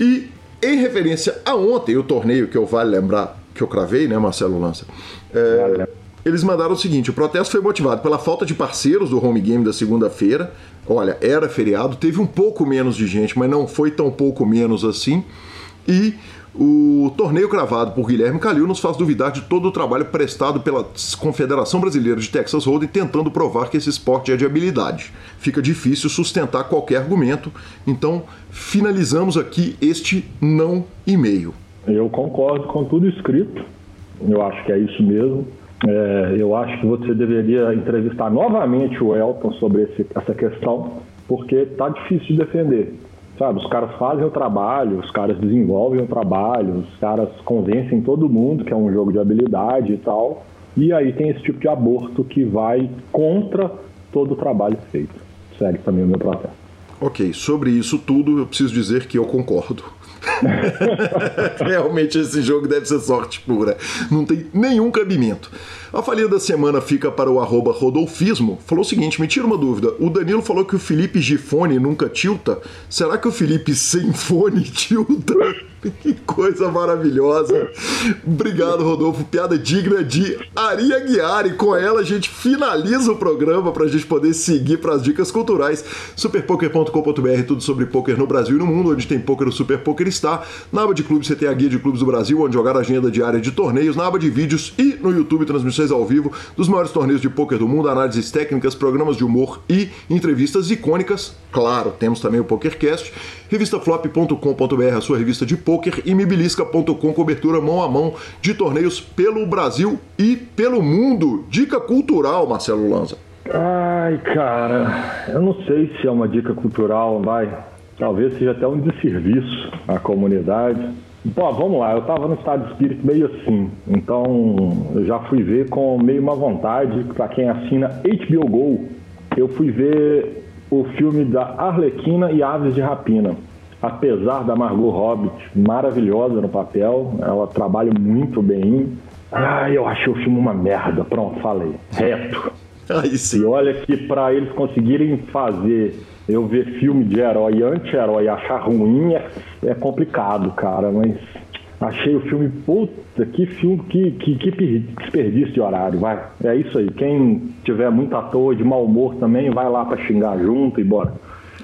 E em referência a ontem, o torneio que eu vale lembrar que eu cravei, né, Marcelo Lança? É, eles mandaram o seguinte: o protesto foi motivado pela falta de parceiros do home game da segunda-feira. Olha, era feriado, teve um pouco menos de gente, mas não foi tão pouco menos assim. E o torneio cravado por Guilherme Calil nos faz duvidar de todo o trabalho prestado pela Confederação Brasileira de Texas Hold'em tentando provar que esse esporte é de habilidade. Fica difícil sustentar qualquer argumento, então finalizamos aqui este não e-mail. Eu concordo com tudo escrito, eu acho que é isso mesmo. É, eu acho que você deveria entrevistar novamente o Elton sobre esse, essa questão, porque está difícil de defender. Sabe, os caras fazem o trabalho, os caras desenvolvem o trabalho, os caras convencem todo mundo que é um jogo de habilidade e tal. E aí tem esse tipo de aborto que vai contra todo o trabalho feito. Segue também o meu processo. Ok, sobre isso tudo eu preciso dizer que eu concordo. Realmente esse jogo deve ser sorte pura. Não tem nenhum cabimento. A falha da semana fica para o arroba Rodolfismo. Falou o seguinte: me tira uma dúvida. O Danilo falou que o Felipe Gifone nunca tilta. Será que o Felipe sem fone tilta? Que coisa maravilhosa. Obrigado, Rodolfo. Piada digna de Ari Aguiar. E com ela a gente finaliza o programa para a gente poder seguir para as dicas culturais. Superpoker.com.br, tudo sobre poker no Brasil e no mundo, onde tem poker o Super Poker está. Na aba de clubes você tem a guia de clubes do Brasil, onde jogar a agenda diária de torneios. Na aba de vídeos e no YouTube, transmissões ao vivo dos maiores torneios de poker do mundo, análises técnicas, programas de humor e entrevistas icônicas. Claro, temos também o PokerCast. Revistaflop.com.br, a sua revista de poker. E mibilisca.com, cobertura mão a mão de torneios pelo Brasil e pelo mundo. Dica cultural, Marcelo Lanza. Ai, cara, eu não sei se é uma dica cultural, vai. Talvez seja até um desserviço à comunidade. Bom, vamos lá, eu estava no estado de espírito meio assim, então eu já fui ver com meio uma vontade, para quem assina HBO Go, eu fui ver o filme da Arlequina e Aves de Rapina. Apesar da Margot Robbie maravilhosa no papel, ela trabalha muito bem. Ah, eu achei o filme uma merda. Pronto, falei. Reto. E olha que para eles conseguirem fazer eu ver filme de herói anti-herói achar ruim é, é complicado, cara. Mas Achei o filme, puta, que filme, que, que, que desperdício de horário, vai. É isso aí. Quem tiver muito à toa, de mau humor também, vai lá para xingar junto e bora.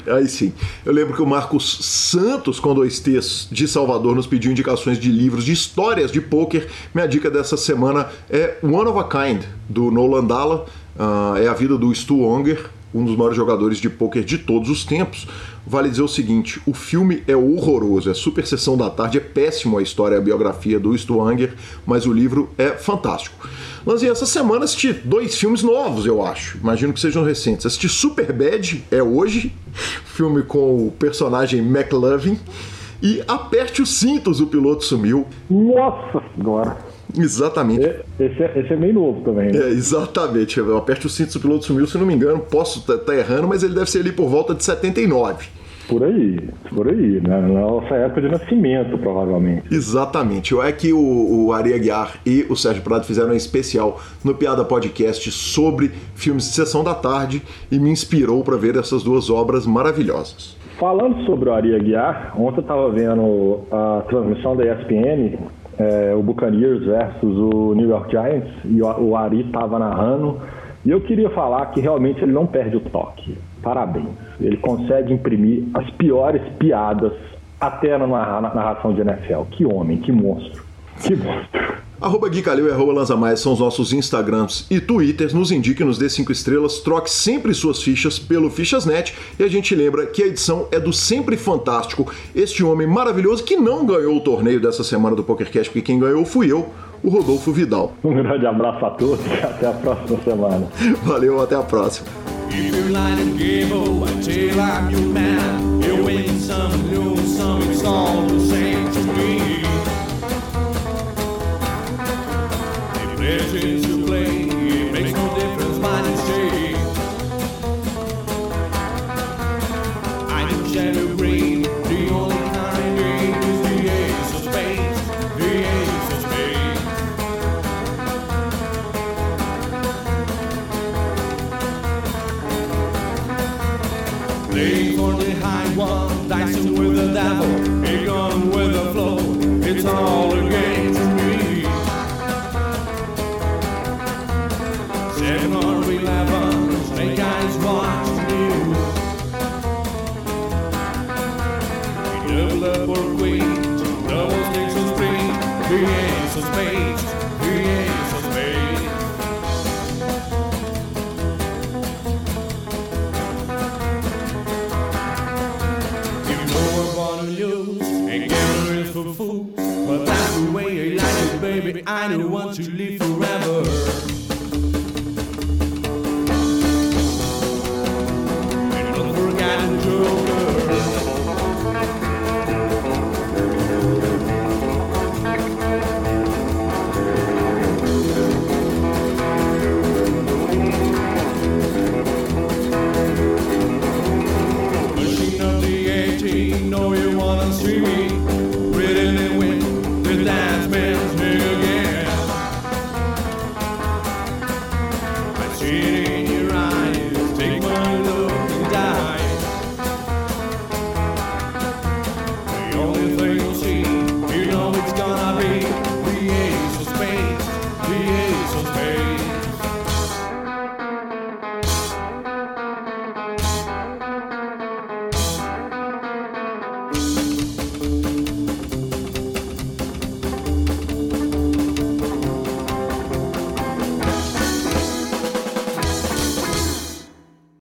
Aí sim. Eu lembro que o Marcos Santos, com dois T's, de Salvador, nos pediu indicações de livros, de histórias de pôquer. Minha dica dessa semana é One of a Kind, do Nolan Dalla. Uh, é a vida do Stu Unger, um dos maiores jogadores de pôquer de todos os tempos. Vale dizer o seguinte: o filme é horroroso, é super sessão da tarde, é péssimo a história, a biografia do Stu Unger, mas o livro é fantástico. Lanzinha, essa semana assisti dois filmes novos, eu acho. Imagino que sejam recentes. Assisti Super Bad, é hoje, filme com o personagem McLovin. E Aperte os cintos, o piloto sumiu. Nossa Senhora! Exatamente. Esse é, esse é meio novo também, né? É, exatamente. Eu aperte o cinto, o piloto sumiu, se não me engano. Posso estar tá, tá errando, mas ele deve ser ali por volta de 79. Por aí, por aí, né? na nossa época de nascimento, provavelmente. Exatamente. É que o, o Ari Aguiar e o Sérgio Prado fizeram um especial no Piada Podcast sobre filmes de sessão da tarde e me inspirou para ver essas duas obras maravilhosas. Falando sobre o Ari Aguiar, ontem eu estava vendo a transmissão da ESPN é, o Buccaneers versus o New York Giants, e o, o Ari estava narrando. E eu queria falar que realmente ele não perde o toque. Parabéns. Ele consegue imprimir as piores piadas até na narração de NFL. Que homem, que monstro. Que monstro. Arroba Gui Calil e arroba Lanza Maia são os nossos Instagrams e Twitters. Nos indique, nos dê 5 estrelas, troque sempre suas fichas pelo Fichasnet. E a gente lembra que a edição é do sempre fantástico, este homem maravilhoso que não ganhou o torneio dessa semana do PokerCast, porque quem ganhou fui eu, o Rodolfo Vidal. Um grande abraço a todos e até a próxima semana. Valeu, até a próxima. It is man who want to live